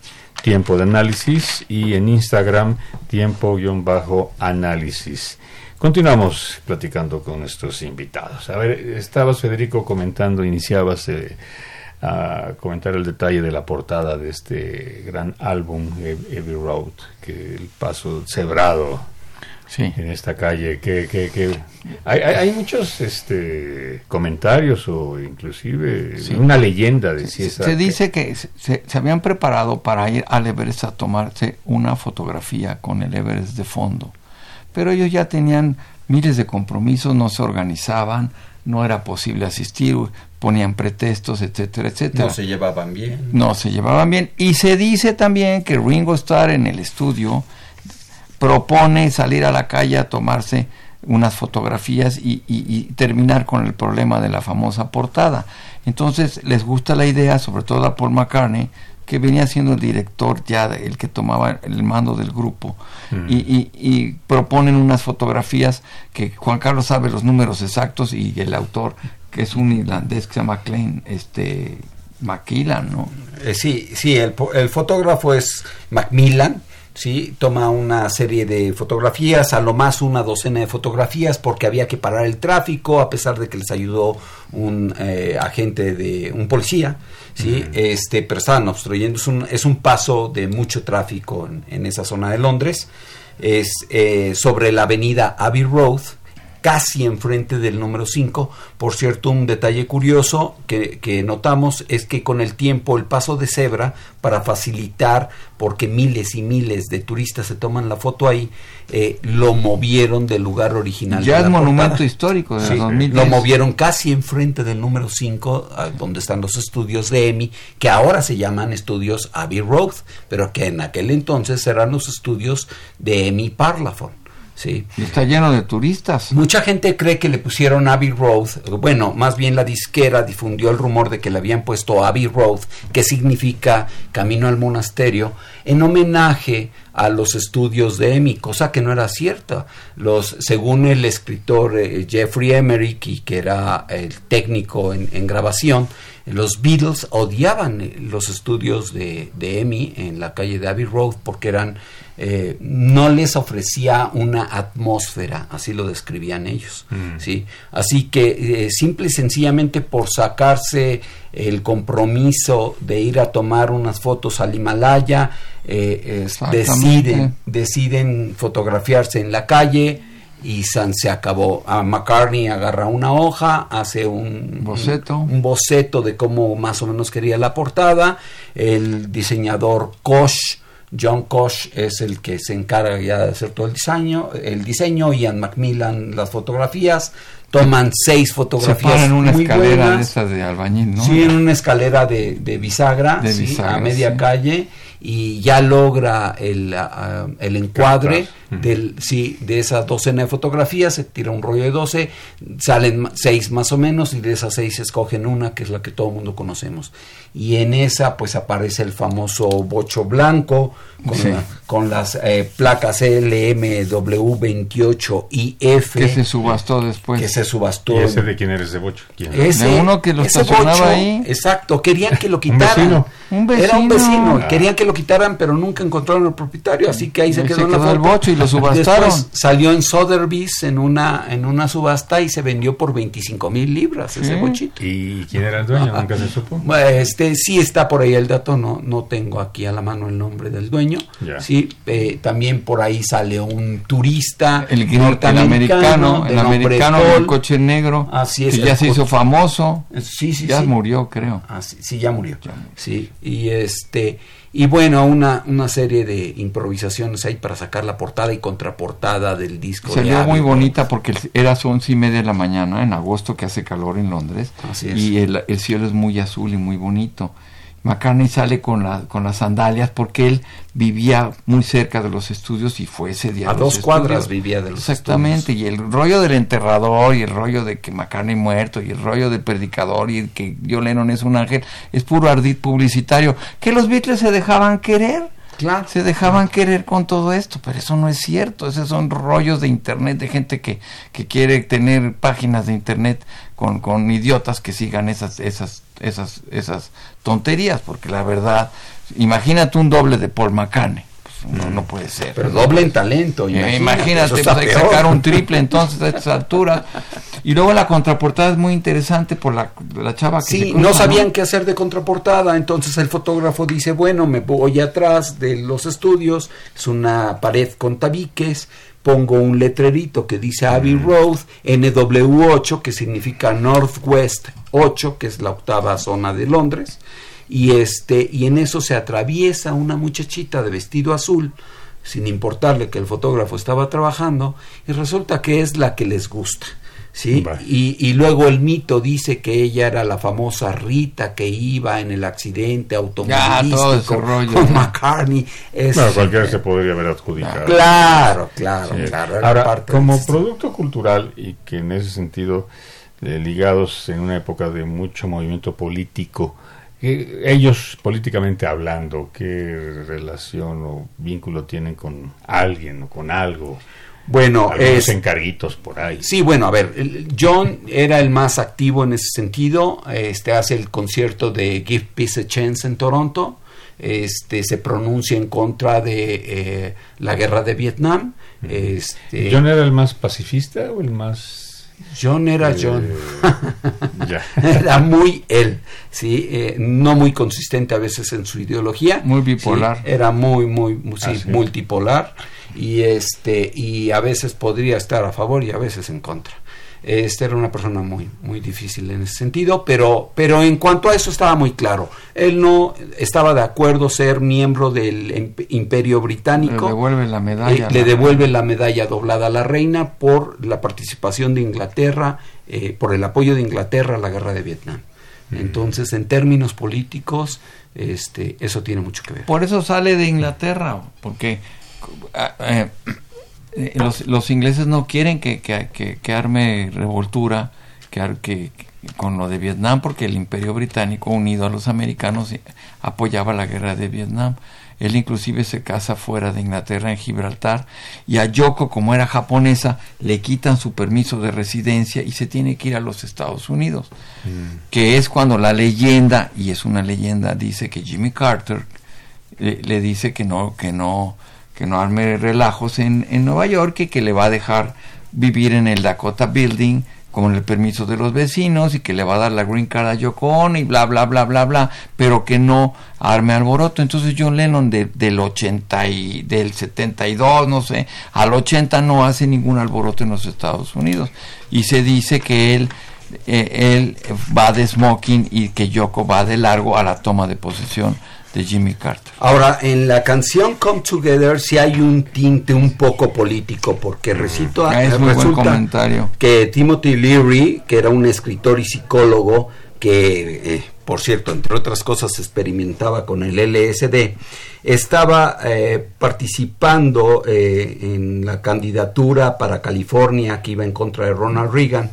tiempo de análisis y en Instagram tiempo-análisis. Continuamos platicando con nuestros invitados. A ver, estabas Federico comentando, iniciabas eh, a comentar el detalle de la portada de este gran álbum Every Road, que el paso cebrado en esta calle. Que, que, hay, hay, muchos este, comentarios o inclusive una leyenda de si Se dice que se, se, habían preparado para ir al Everest a tomarse una fotografía con el Everest de fondo, pero ellos ya tenían miles de compromisos, no se organizaban, no era posible asistir, ponían pretextos, etcétera, etcétera. No se llevaban bien. No se llevaban bien. Y se dice también que Ringo Starr en el propone salir a la calle a tomarse unas fotografías y, terminar con el problema de la famosa portada. Entonces les gusta la idea, sobre todo a Paul McCartney, que venía siendo el director ya, el que tomaba el mando del grupo, mm. y, proponen unas fotografías que Juan Carlos sabe los números exactos y el autor, que es un irlandés que se llama Klein, este, Macmillan, ¿no? Eh, sí, sí, el, el fotógrafo es Macmillan, ¿sí? Toma una serie de fotografías, a lo más una docena de fotografías, porque había que parar el tráfico, a pesar de que les ayudó un eh, agente de un policía, ¿sí? este, pero estaban obstruyendo. Es un, es un paso de mucho tráfico en, en esa zona de Londres. Es eh, sobre la avenida Abbey Road, casi enfrente del número 5. Por cierto, un detalle curioso que, que, notamos es que con el tiempo el paso de cebra, para facilitar, porque miles y miles de turistas se toman la foto ahí, eh, lo movieron del lugar original. Ya es monumento portada. histórico de Sí, 2010. Lo movieron casi enfrente del número 5, donde están los estudios de EMI, que ahora se llaman estudios Abbey Road, pero que en aquel entonces eran los estudios de EMI Parlophone. Sí. Está lleno de turistas. Mucha gente cree que le pusieron Abbey Road, bueno, más bien la disquera difundió el rumor de que le habían puesto Abbey Road, que significa camino al monasterio, en homenaje a los estudios de EMI, cosa que no era cierta. Los, según el escritor eh, Jeffrey Emerick, y que era el técnico en, en grabación, los Beatles odiaban eh, los estudios de, de EMI en la calle de Abbey Road porque eran eh, no les ofrecía una atmósfera, así lo describían ellos, ¿sí? Así que eh, simple y sencillamente por sacarse el compromiso de ir a tomar unas fotos al Himalaya, eh, deciden, deciden fotografiarse en la calle y San se acabó. A McCartney agarra una hoja, hace un Boceto. un, un boceto de cómo más o menos quería la portada. El diseñador Koch, John Koch, es el que se encarga ya de hacer todo el diseño, el diseño, Ian Macmillan las fotografías. Toman seis Se fotografías para en una muy escalera de buenas. esas de albañil, ¿no? Sí, en una escalera de, de bisagra, De sí, a media sí. calle y ya logra el, ah, el encuadre del, sí, de esa docena de fotografías, se tira un rollo de 12, salen seis más o menos y de esas seis escogen una que es la que todo el mundo conocemos. Y en esa pues aparece el famoso bocho blanco con, Sí. la- con las eh, placas LMW28IF Que se subastó después. que se subastó. ¿Y ese de quién eres de Bocho? ¿Quién? Ese- De uno que lo estacionaba bocho, ahí. Exacto, querían que lo Un quitaran. vecino. Un Era un vecino. vecino, Ah. querían que lo quitaran, pero nunca encontraron al propietario, así que ahí se Ahí quedó se en la quedó el bocho y lo subastaron. Después salió en Sotheby's en una, en una subasta y se vendió por 25 mil libras ese bochito. ¿Y quién era el dueño? Nunca se supo. Este sí está por ahí el dato, no, no tengo aquí a la mano el nombre del dueño. Ya. Sí, eh, también por ahí sale un turista El, el norteamericano, el americano Paul. del coche negro, Así es, que el ya se hizo famoso, Sí, sí, ya sí. murió, creo. Ah, sí, sí, ya murió. Sí, y este y bueno, una, una serie de improvisaciones ahí para sacar la portada y contraportada del disco. Salió muy bonita porque era once y media de la mañana en agosto que hace calor en Londres Así es. y el, el cielo es muy azul y muy bonito. McCartney sale con, la, con las sandalias porque él vivía muy cerca de los estudios y fue ese día. A dos cuadras vivía de los Exactamente, y el rollo del enterrador y el rollo de que McCartney muerto y el rollo del predicador y que John Lennon es un ángel es puro ardid publicitario. Que los Beatles se dejaban querer. Claro. Se dejaban querer con todo esto, pero eso no es cierto. Esos son rollos de internet de gente que, que quiere tener páginas de internet con, con idiotas que sigan esas, esas, esas, esas tonterías, porque la verdad, imagínate un doble de Paul McCartney. Pues no, no puede ser. Pero doble en talento, Eh, imagínate, pues hay que sacar un triple entonces a estas alturas. Y luego la contraportada es muy interesante por la, la chava que se Sí, cruza, no sabían qué hacer de contraportada, entonces el fotógrafo dice, bueno, me voy atrás de los estudios, es una pared con tabiques, pongo un letrerito que dice Abbey Road, NW8, que significa Northwest 8, que es la octava zona de Londres, y este y en eso se atraviesa una muchachita de vestido azul, sin importarle que el fotógrafo estaba trabajando, y resulta que es la que les gusta. ¿Sí? Vale. Y, y luego el mito dice que ella era la famosa Rita que iba en el accidente automovilístico todo ese rollo, con ya. McCartney. Es- Bueno, cualquiera se podría haber adjudicado. Claro, claro, Sí. claro. Ahora, parte como producto cultural y que en ese sentido eh, ligados en una época de mucho movimiento político, eh, ellos políticamente hablando, ¿qué relación o vínculo tienen con alguien o con algo? Bueno, es encarguitos por ahí. Sí, bueno, a ver, John era el más activo en ese sentido. Este hace el concierto de Give Peace a Chance en Toronto. Este se pronuncia en contra de eh, la guerra de Vietnam. Este, ¿John era el más pacifista o el más John era eh, John. era muy él, sí, eh, no muy consistente a veces en su ideología. Muy bipolar. era muy, muy, sí, ah, multipolar y este y a veces podría estar a favor y a veces en contra. Este era una persona muy muy difícil en ese sentido, pero pero en cuanto a eso estaba muy claro. Él no estaba de acuerdo ser miembro del Imperio Británico. Le devuelve la medalla. Eh, le devuelve la medalla doblada a la reina por la participación de Inglaterra, eh, por el apoyo de Inglaterra a la guerra de Vietnam. Mm. Entonces, en términos políticos, este, eso tiene mucho que ver. Por eso sale de Inglaterra, porque eh, eh, los, los, ingleses no quieren que, que, arme revoltura que, que, con lo de Vietnam porque el imperio británico unido a los americanos apoyaba la guerra de Vietnam. Él inclusive se casa fuera de Inglaterra en Gibraltar y a Yoko, como era japonesa, le quitan su permiso de residencia y se tiene que ir a los Estados Unidos. Mm. Que es cuando la leyenda, y es una leyenda, dice que Jimmy Carter le, le dice que no, que no, que no arme relajos en, en Nueva York y que le va a dejar vivir en el Dakota Building con el permiso de los vecinos y que le va a dar la green card a Yoko y bla bla bla bla bla, pero que no arme alboroto. Entonces John Lennon del 80 y del 72, no sé, al 80 no hace ningún alboroto en los Estados Unidos y se dice que él eh, él va de smoking y que Yoko va de largo a la toma de posesión de Jimmy Carter. Ahora, en la canción Come Together sí hay un tinte un poco político, porque recito, ah, es comentario. que Timothy Leary, que era un escritor y psicólogo, que, eh, por cierto, entre otras cosas, experimentaba con el LSD, estaba eh, participando eh, en la candidatura para California que iba en contra de Ronald Reagan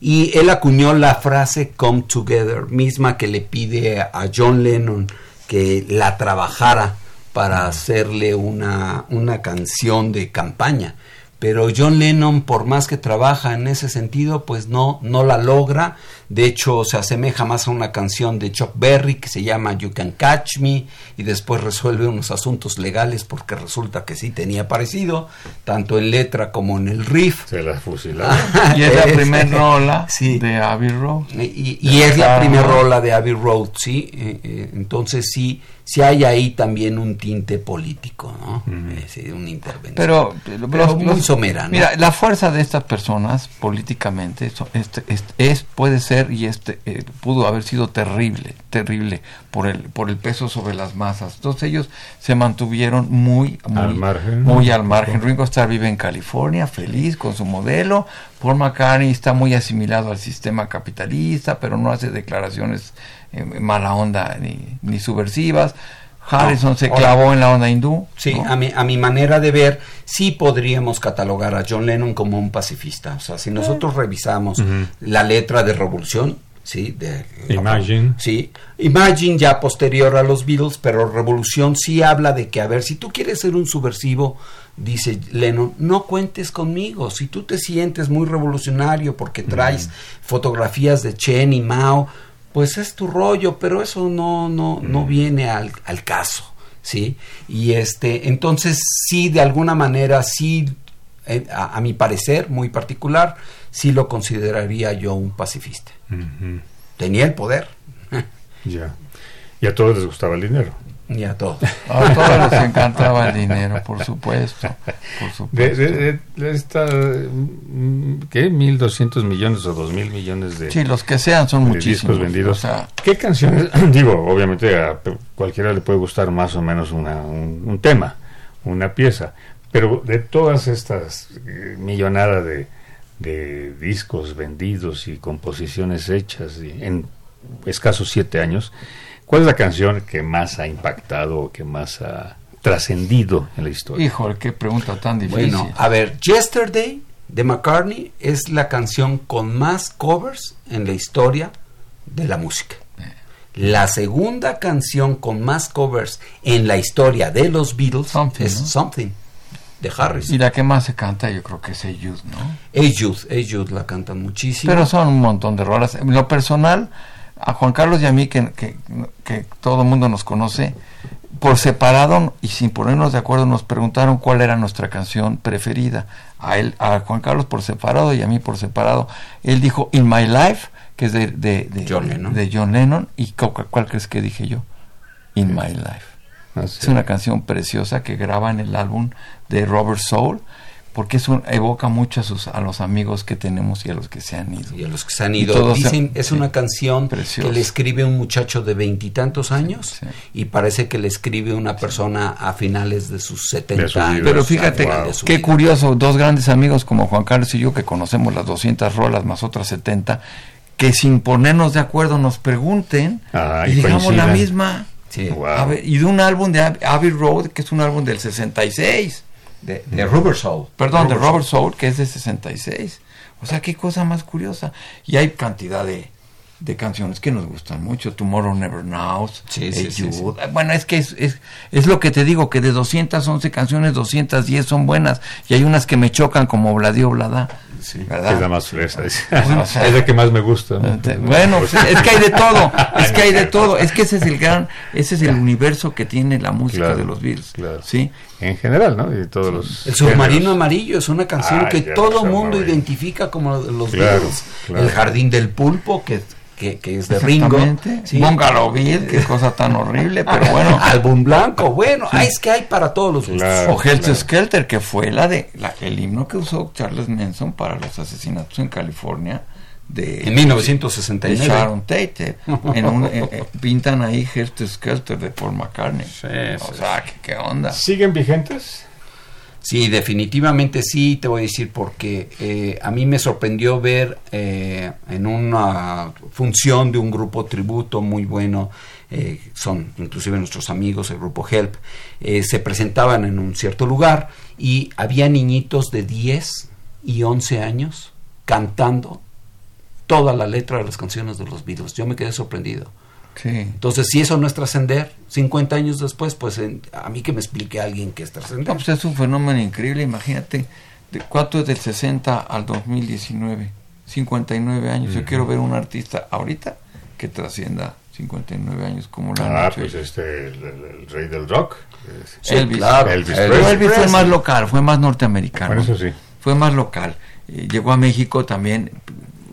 y él acuñó la frase Come Together, misma que le pide a John Lennon que la trabajara para hacerle una, una canción de campaña pero John Lennon por más que trabaja en ese sentido pues no no la logra. De hecho se asemeja más a una canción de Chuck Berry que se llama You Can Catch Me y después resuelve unos asuntos legales porque resulta que sí tenía parecido tanto en letra como en el riff. Se la fusilaron. Y es la primera rola de Abbey Road. Y, es la primera rola de Abbey Road sí. Eh, eh, entonces sí si hay ahí también un tinte político, ¿no? Eh, una intervención. Pero, muy somera, ¿no? Mira, la fuerza de estas personas políticamente este, es, puede ser y este eh, pudo haber sido terrible, terrible por el por el peso sobre las masas. Entonces ellos se mantuvieron muy muy al margen. Muy al margen. Ringo Starr vive en California, feliz con su modelo. Paul McCartney está muy asimilado al sistema capitalista, pero no hace declaraciones eh, mala onda ni, ni subversivas. Harrison se clavó en la onda hindú. Sí, a, mi, a mi manera de ver, sí podríamos catalogar a John Lennon como un pacifista. O sea, si nosotros revisamos la letra de Revolución, sí, de Imagine. sí, Imagine ya posterior a los Beatles, pero Revolución sí habla de que, a ver, si tú quieres ser un subversivo, dice Lennon, no cuentes conmigo. Si tú te sientes muy revolucionario porque traes fotografías de Chen y Mao, pues es tu rollo, pero eso no, no, no mm. viene al, al, caso, ¿sí? Y este, entonces sí, de alguna manera, sí, eh, a, mi parecer muy particular, sí lo consideraría yo un pacifista. Tenía el poder. ya. Y a todos les gustaba el dinero. Y a todos. A todos les encantaba el dinero, por supuesto. Por supuesto. De, esta, mm, ¿Qué? ¿1.200 millones o 2.000 millones de Sí, los que sean son muchísimos. discos vendidos. ¿Qué canciones? Digo, obviamente a cualquiera le puede gustar más o menos una, un, tema, una pieza. Pero de todas estas eh, millonadas de, de discos vendidos y composiciones hechas en escasos siete años, ¿Cuál es la canción que más ha impactado, que más ha trascendido en la historia? Híjole, qué pregunta tan difícil. Bueno, a ver, Yesterday de McCartney es la canción con más covers en la historia de la música. La segunda canción con más covers en la historia de los Beatles es Something. De Harris. Y la que más se canta yo creo que es Hey Jude, ¿no? Hey Jude la cantan muchísimo. Pero son un montón de rolas. En lo personal, a Juan Carlos y a mí, que, que, que todo el mundo nos conoce, por separado y sin ponernos de acuerdo nos preguntaron cuál era nuestra canción preferida. A él, a Juan Carlos por separado y a mí por separado. Él dijo In My Life, que es de, de, de John Lennon. de John Lennon. ¿Y cu- cuál, crees que dije yo? In My Life. Así. Es una canción preciosa que graba en el álbum de Robert Soul, porque es un- evoca mucho a, sus, a los amigos que tenemos y a los que se han ido. Y a los que se han ido. todos- Dicen, es sí. una canción que le escribe un muchacho de veintitantos años y parece que le escribe una persona a finales de sus 70 años. Pero fíjate, su qué vida. curioso, dos grandes amigos como Juan Carlos y yo que conocemos las 200 rolas más otras 70, que sin ponernos de acuerdo nos pregunten Ah, y y digamos la misma. Ver, y de un álbum de Ab- Abbey Road, que es un álbum del 66. De, de Robert Soul. Perdón, de Robert Robert Soul, que es de 66. O sea, qué cosa más curiosa. Y hay cantidad de, de canciones que nos gustan mucho. Tomorrow Never. Sí, sí, sí, sí. Jude. Bueno, es que es, es, es lo que te digo, que de 211 canciones, 210 son buenas. Y hay unas que me chocan como Bladio Blada. ¿Verdad? Es la más fresa. Es, O sea, es la que más me gusta. ¿no? Bueno, pues, es que hay de todo, es que hay de todo, es que ese es el gran, ese es el universo que tiene la música Claro, de los Beatles, claro. ¿sí? En general, ¿no? Y todos los El submarino géneros. amarillo es una canción Ah, que todo el mundo identifica como de los Claro, Beatles. claro. El jardín del pulpo, que, que, que es de Ringo. Exactamente. Sí. Bungalowville, qué cosa tan horrible, pero bueno. Álbum blanco, bueno, ah, es que hay para todos los gustos. o Helter Skelter, que fue la de la, el himno que usó Charles Manson para los asesinatos en California de En 1969. de Sharon Tate. En un- eh, eh, pintan ahí Helter Skelter de Paul McCartney. o sea, ¿qué, qué onda? ¿Siguen vigentes? Sí, definitivamente sí, te voy a decir porque eh, a mí me sorprendió ver eh, en una función de un grupo tributo muy bueno, eh, son inclusive nuestros amigos, el grupo Help, eh, se presentaban en un cierto lugar y había niñitos de 10 y 11 años cantando toda la letra de las canciones de los Beatles. Yo me quedé sorprendido. Sí. Entonces, si eso no es trascender, 50 años después, pues en- a mí que me explique alguien que es trascender. No, pues es un fenómeno increíble, imagínate, de cuánto es del 60 al 2019, 59 años. Yo Ujú. quiero ver un artista ahorita que trascienda 59 años como lo han Ah, hecho pues ellos. este, el, el- el rey del rock. Elvis. Elvis Pero Presley. Elvis fue más local, fue más norteamericano. Bueno, eso sí. Fue más local. Eh, llegó a México también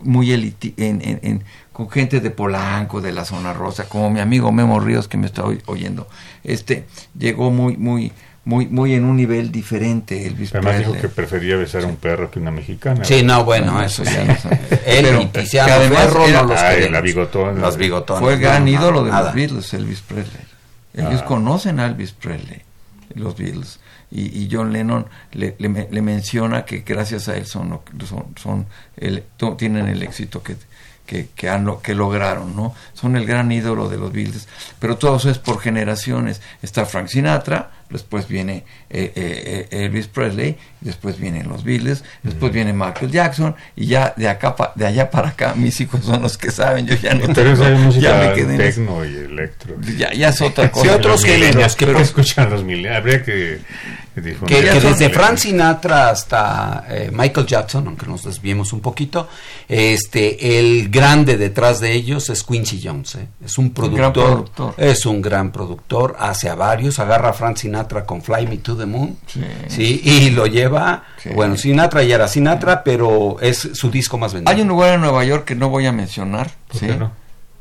muy eliti en, en- en- con gente de Polanco, de la zona rosa, como mi amigo Memo Ríos que me está oy- oyendo. Este llegó muy, muy, muy, muy en un nivel diferente Elvis Además dijo Presley. que prefería besar a un perro que una mexicana. Sí, no, bueno, eso ya no sé. Él y Tiziano Ferro no los queremos. la bigotona. Los bigotones. Fue el gran no, ídolo de nada. los Beatles, Elvis Presley. Ellos Ah. conocen a Elvis Presley, los Beatles. Y, y John Lennon le, le- le menciona que gracias a él son, son, son el- tienen el éxito que, que, que, han, que lograron, ¿no? Son el gran ídolo de los Beatles. Pero todo eso es por generaciones. Está Frank Sinatra, después viene eh, eh, eh, Elvis Presley, después vienen los Beatles, después viene Michael Jackson, y ya de acá pa- de allá para acá mis hijos son los que saben, yo ya no Pero tengo- esa es música ya me quedé en eso. tecno y electro. Ya, ya es otra cosa. Sí, otros millennials, que ¿Qué por- escuchan los millennials? Habría que, que desde Frank Sinatra hasta eh, Michael Jackson, aunque nos desviemos un poquito, este el grande detrás de ellos es Quincy Jones. ¿eh? Es un productor. es un gran productor, hace a varios, agarra a Frank Sinatra con Fly Me to the Moon, Sí. sí, y lo lleva. Sí. Bueno, Sinatra ya era Sinatra, pero es su disco más vendido. Hay un lugar en Nueva York que no voy a mencionar. ¿Por ¿sí? qué no?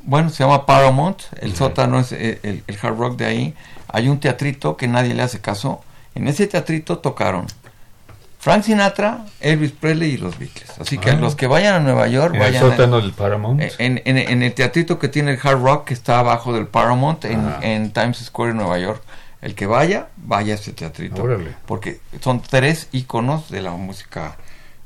Bueno, se llama Paramount. El sótano es eh, el, el hard rock de ahí. Hay un teatrito que nadie le hace caso. En ese teatrito tocaron Frank Sinatra, Elvis Presley y los Beatles. Así que Ah. los que vayan a Nueva York, En el vayan a- sótano del Paramount. Eh, En, en- en el teatrito que tiene el Hard Rock, que está abajo del Paramount, en, Ajá. en Times Square, en Nueva York. El que vaya, vaya a ese teatrito. Órale. Porque son tres íconos de la música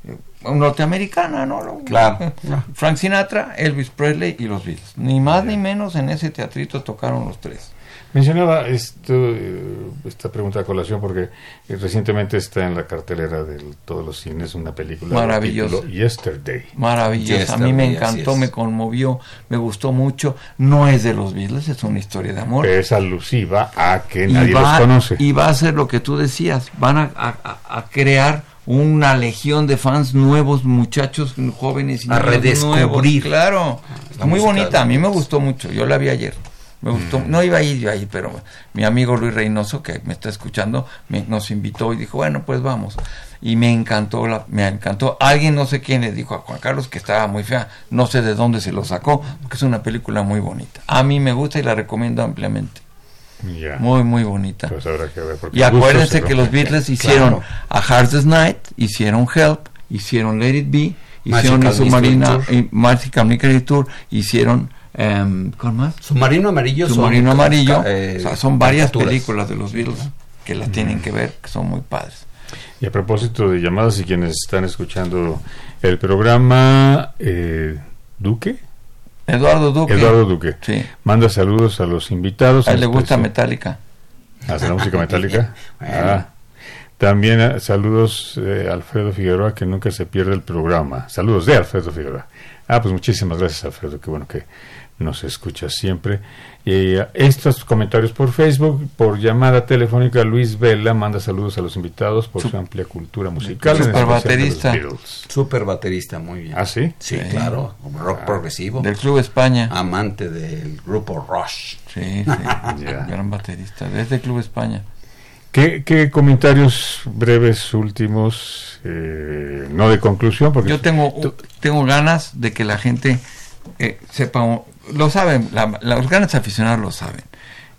eh, norteamericana, ¿no? Claro. Frank Sinatra, Elvis Presley y los Beatles. Ni más ni menos en ese teatrito tocaron los tres. Mencionaba esto, eh, esta pregunta a colación porque eh, recientemente está en la cartelera de todos los cines una película maravillosa Yesterday. Maravillosa. a mí me encantó, me conmovió, me gustó mucho. No es de los Beatles, es una historia de amor. Es alusiva a que nadie los conoce. Y va a ser lo que tú decías, van a, a crear una legión de fans nuevos, muchachos jóvenes y a redescubrir. Claro, está muy bonita, a mí me gustó mucho, yo la vi ayer. Me gustó, mm. no iba a ir yo ahí, pero mi amigo Luis Reynoso, que me está escuchando, me, nos invitó y dijo, bueno, pues vamos. Y me encantó, la, me encantó. Alguien, no sé quién, le dijo a Juan Carlos que estaba muy fea, no sé de dónde se lo sacó, porque es una película muy bonita. A mí me gusta y la recomiendo ampliamente. Muy, muy bonita. Pues y acuérdense que los Beatles hicieron A Hardest Night, hicieron Help, hicieron Let It Be, hicieron La Submarina, Magical Tour, hicieron Um, ¿Cuál más? Submarino Amarillo. Submarino Amarillo. Eh, son varias películas de los Beatles que las tienen que ver, que son muy padres. Y a propósito de llamadas y quienes están escuchando el programa, eh, Duque. Eduardo Duque. Eduardo Duque. Sí. Manda saludos a los invitados. A él le gusta Metallica. ¿Hace la música metálica? ah. También eh, saludos a Alfredo Figueroa, que nunca se pierde el programa. Saludos de Alfredo Figueroa. Ah, pues muchísimas gracias, Alfredo. Qué bueno que nos escucha siempre. Y eh, estos comentarios por Facebook, por llamada telefónica, Luis Vela manda saludos a los invitados por su amplia cultura musical. Super baterista. Super baterista, muy bien. ¿Ah, sí? Sí, claro, rock ah, progresivo. Del Club España. Amante del grupo Rush. Sí, sí, gran baterista, desde Club España. ¿Qué, ¿Qué, comentarios breves últimos, eh, no de conclusión? Porque Yo tengo, tengo ganas de que la gente eh, sepa, lo saben, los grandes aficionados lo saben.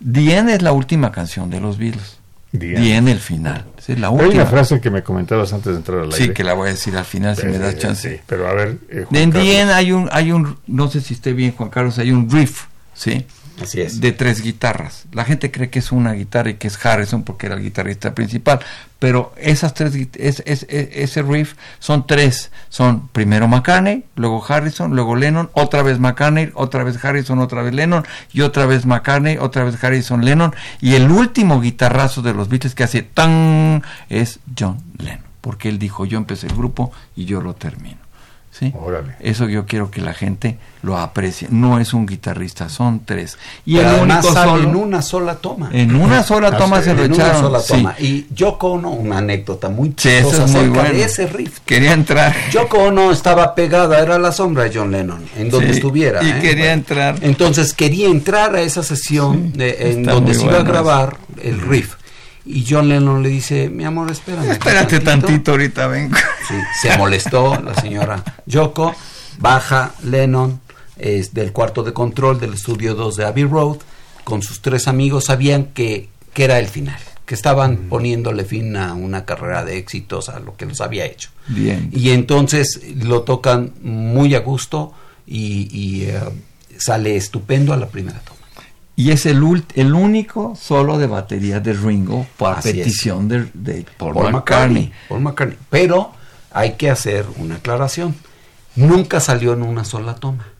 Dien es la última canción de los Beatles. Dien, el final. Es la última. Hay una frase que me comentabas antes de entrar al aire. Sí, que la voy a decir al final si me das chance. Sí, pero a ver. Eh, en Dien hay un, hay un, no sé si esté bien Juan Carlos, hay un riff, ¿sí? Así es. de tres guitarras. La gente cree que es una guitarra y que es Harrison porque era el guitarrista principal, pero esas tres es, ese riff son tres, son primero McCartney, luego Harrison, luego Lennon, otra vez McCartney, otra vez Harrison, otra vez Lennon y otra vez McCartney, otra vez Harrison, Lennon y el último guitarrazo de los Beatles que hace tan es John Lennon, porque él dijo, "Yo empecé el grupo y yo lo termino." ¿Sí? Eso yo quiero que la gente lo aprecie. No es un guitarrista, son tres. Y el único solo, en una sola toma. En una sola ah, toma se lo echaron. Una sola toma. Y Yoko Ono, una anécdota muy chistosa de ese riff. Quería entrar. Yoko Ono estaba pegada, era la sombra de John Lennon, en donde estuviera. Y ¿eh? quería entrar. Entonces quería entrar a esa sesión de, en donde se iba a grabar el riff. Y John Lennon le dice, mi amor, espérame. Espérate tantito, ahorita vengo. Sí, se molestó la señora Yoko, baja Lennon es del cuarto de control del estudio 2 de Abbey Road, con sus tres amigos, sabían que, que era el final, que estaban poniéndole fin a una carrera de éxitos, a lo que los había hecho. Bien. Y entonces lo tocan muy a gusto y, eh, sale estupendo a la primera toma. Y es el, el único solo de batería de Ringo por petición de, de Paul, McCartney. Paul McCartney. Pero hay que hacer una aclaración. Nunca salió en una sola toma.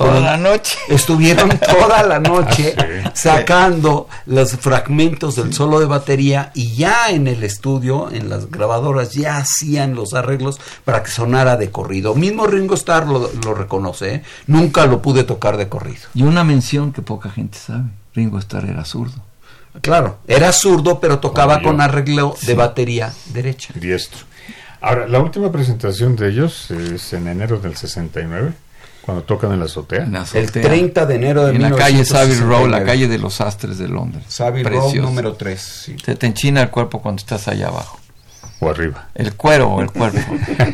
Toda la noche. Estuvieron toda la noche ah, sacando los fragmentos del solo de batería y ya en el estudio, en las grabadoras, ya hacían los arreglos para que sonara de corrido. Mismo Ringo Starr lo, reconoce, ¿eh? nunca lo pude tocar de corrido. Y una mención que poca gente sabe, Ringo Starr era zurdo. Claro, era zurdo, pero tocaba con arreglo de batería derecha. Diestro. Ahora, la última presentación de ellos es en enero del 69 cuando tocan en la azotea. El 30 de enero de En la calle Savile Row, la calle de los astres de Londres. Savile Row número 3. Se te enchina el cuerpo cuando estás allá abajo. O arriba. El cuero o el cuerpo.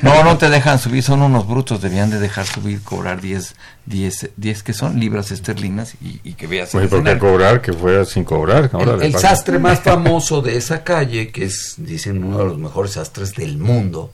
no, no te dejan subir, son unos brutos, debían de dejar subir, cobrar 10, 10, 10 que son libras esterlinas y, que veas. Pues, ¿por qué cobrar? Que fuera sin cobrar. el, sastre más famoso de esa calle, que es, dicen, uno de los mejores sastres del mundo,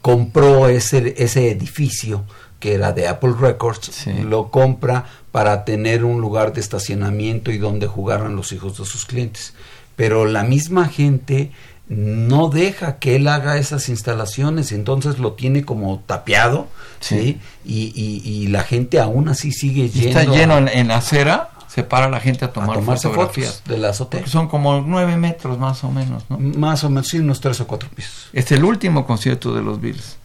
compró ese, ese edificio que era de Apple Records, lo compra para tener un lugar de estacionamiento y donde jugaran los hijos de sus clientes. Pero la misma gente no deja que él haga esas instalaciones, entonces lo tiene como tapeado, ¿sí? Y, y, la gente aún así sigue lleno. ¿Está lleno en, la acera? se para la gente a tomar tomarse fotografías. fotos de la azotea. Son como nueve metros más o menos, ¿no? Más o menos, sí, unos tres o cuatro pisos. Es el último concierto de los Beatles.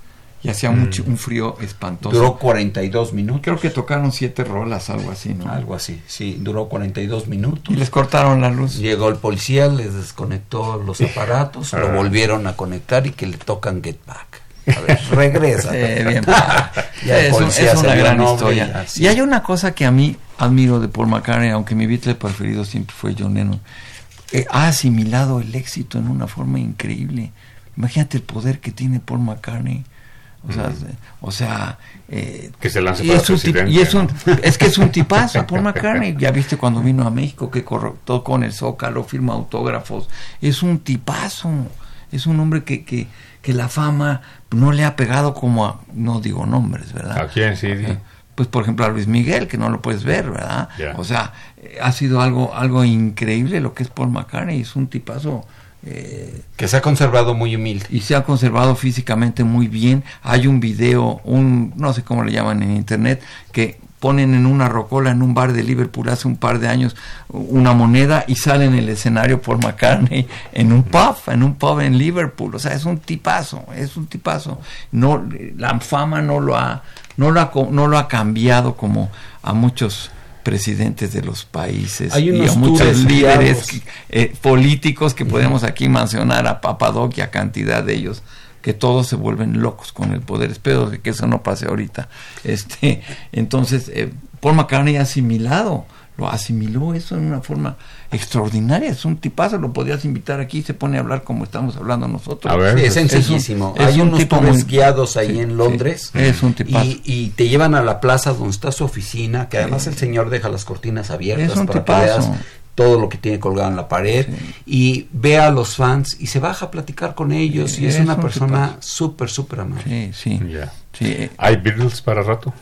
Y hacía Mm. mucho, un frío espantoso. Duró 42 minutos. Creo que tocaron siete rolas, algo así, ¿no? Algo así, sí, duró 42 minutos. Y les cortaron la luz. Llegó el policía, les desconectó los aparatos, lo Ah. volvieron a conectar y que le tocan Get Back. A ver, regresa. Bien. Es, un- una gran historia. así. Y hay una cosa que a mí admiro de Paul McCartney, aunque mi Beatle preferido siempre fue John Lennon. eh, ha asimilado el éxito en una forma increíble. Imagínate el poder que tiene Paul McCartney. O sea, o sea eh, Que se lance y para es, un y es, un, ¿no? es que es un tipazo Paul McCartney. Ya viste cuando vino a México que correctó con el Zócalo firma autógrafos. Es un tipazo. Es un hombre que, que, que la fama no le ha pegado como a no digo nombres verdad ¿A quién? Sí, sí. pues por ejemplo a Luis Miguel que no lo puedes ver verdad o sea eh, ha sido algo algo increíble lo que es Paul McCartney. Es un tipazo eh, Que se ha conservado muy humilde. y se ha conservado físicamente muy bien. Hay un video, un no sé cómo le llaman en internet, que ponen en una rocola en un bar de Liverpool hace un par de años una moneda y sale en el escenario por McCartney en un pub, en un pub en Liverpool. O sea, es un tipazo, es un tipazo. No, la fama no lo ha, no lo ha, no lo ha cambiado como a muchos presidentes de los países Hay y a muchos líderes que- eh, políticos que podemos aquí mencionar a Papadoc y a cantidad de ellos que todos se vuelven locos con el poder. Espero que eso no pase ahorita. Este entonces eh, Paul McCartney ha asimilado lo asimiló eso en una forma extraordinaria es un tipazo lo podías invitar aquí y se pone a hablar como estamos hablando nosotros Sí, es sencillísimo. es Hay un unos tipo tours muy- guiados ahí sí, en sí, Londres. es un tipazo Y, y te llevan a la plaza donde está su oficina, que además el señor deja las cortinas abiertas Es un para tipazo. que veas todo lo que tiene colgado en la pared y ve a los fans y se baja a platicar con ellos Sí, y es, es una un persona súper, súper amable. sí sí Ya. sí ¿Hay Beatles para rato?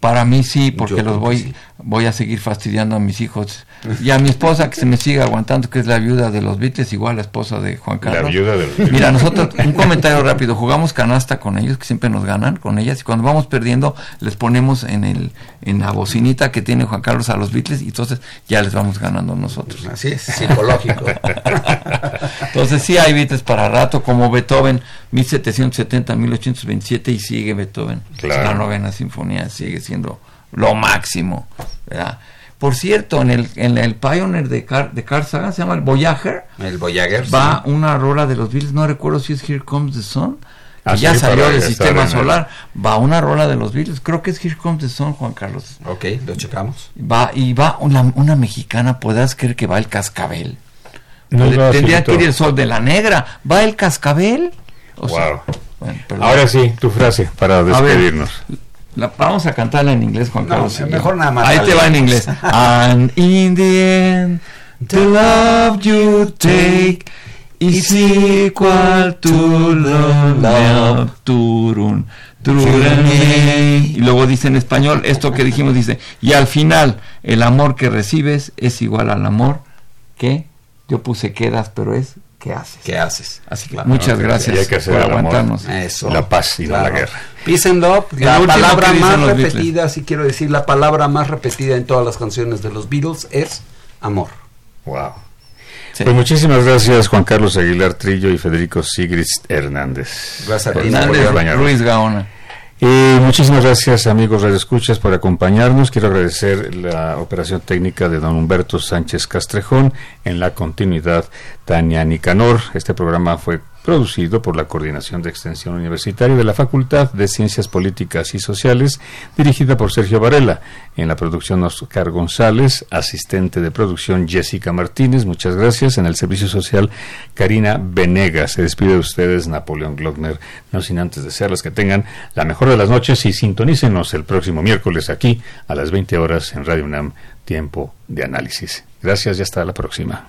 Para mí sí, porque Yo los voy, sí. voy a seguir fastidiando a mis hijos. Y a mi esposa que se me sigue aguantando, que es la viuda de los Beatles, igual la esposa de Juan La Carlos. viuda de los Beatles. Mira, nosotros, un comentario rápido, jugamos canasta con ellos, que siempre nos ganan con ellas, y cuando vamos perdiendo, les ponemos en el en la bocinita que tiene Juan Carlos a los Beatles, y entonces ya les vamos ganando nosotros. Así es, psicológico. Entonces sí hay Beatles para rato, como Beethoven, 1770, 1827, y sigue Beethoven. Claro. La novena sinfonía sigue siendo lo máximo. ¿verdad? Por cierto, en el, en el Pioneer de, Car, de Carl Sagan, se llama el Voyager, El Voyager. va sí. una rola de los Beatles, no recuerdo si es Here Comes the Sun, Ah, que ya sí, salió del sistema el- solar, va una rola de los Beatles, creo que es Here Comes the Sun, Juan Carlos. Ok, lo checamos. Va, y va una, una mexicana, ¿podrás creer que va el cascabel? No, Tendría- no, Tendría que ir el sol de la negra. ¿Va el cascabel? O sea, Wow. bueno. Ahora sí, tu frase para A ver, despedirnos. La- vamos a cantarla en inglés, Juan No, Carlos. mejor nada más Ahí te va en inglés. And in the end, the love you take is equal to the love turun. Y luego dice en español, esto que dijimos dice, y al final, el amor que recibes es igual al amor que yo puse quedas, pero es que haces. ¿Qué haces? Así que Claro, muchas no, gracias y hay que hacer por aguantarnos. Eso. La paz y no la guerra. Peace and love, la palabra más repetida, si quiero decir, la palabra más repetida en todas las canciones de los Beatles es amor. Wow. Sí. Pues muchísimas gracias Juan Carlos Aguilar Trillo y Federico Sigrist Hernández. Gracias a ti. Ruiz Gaona. Y muchísimas gracias amigos Radio Escuchas por acompañarnos. Quiero agradecer la operación técnica de don Humberto Sánchez Castrejón, en la continuidad Tania Nicanor. Este programa fue producido por la Coordinación de Extensión Universitaria de la Facultad de Ciencias Políticas y Sociales, dirigida por Sergio Varela. En la producción Oscar González, asistente de producción Jessica Martínez, muchas gracias. En el servicio social Karina Venegas. Se despide de ustedes Napoleón Glockner, no sin antes desearles que tengan la mejor de las noches y sintonícenos el próximo miércoles aquí a las 20 horas en Radio UNAM, tiempo de análisis. Gracias y hasta la próxima.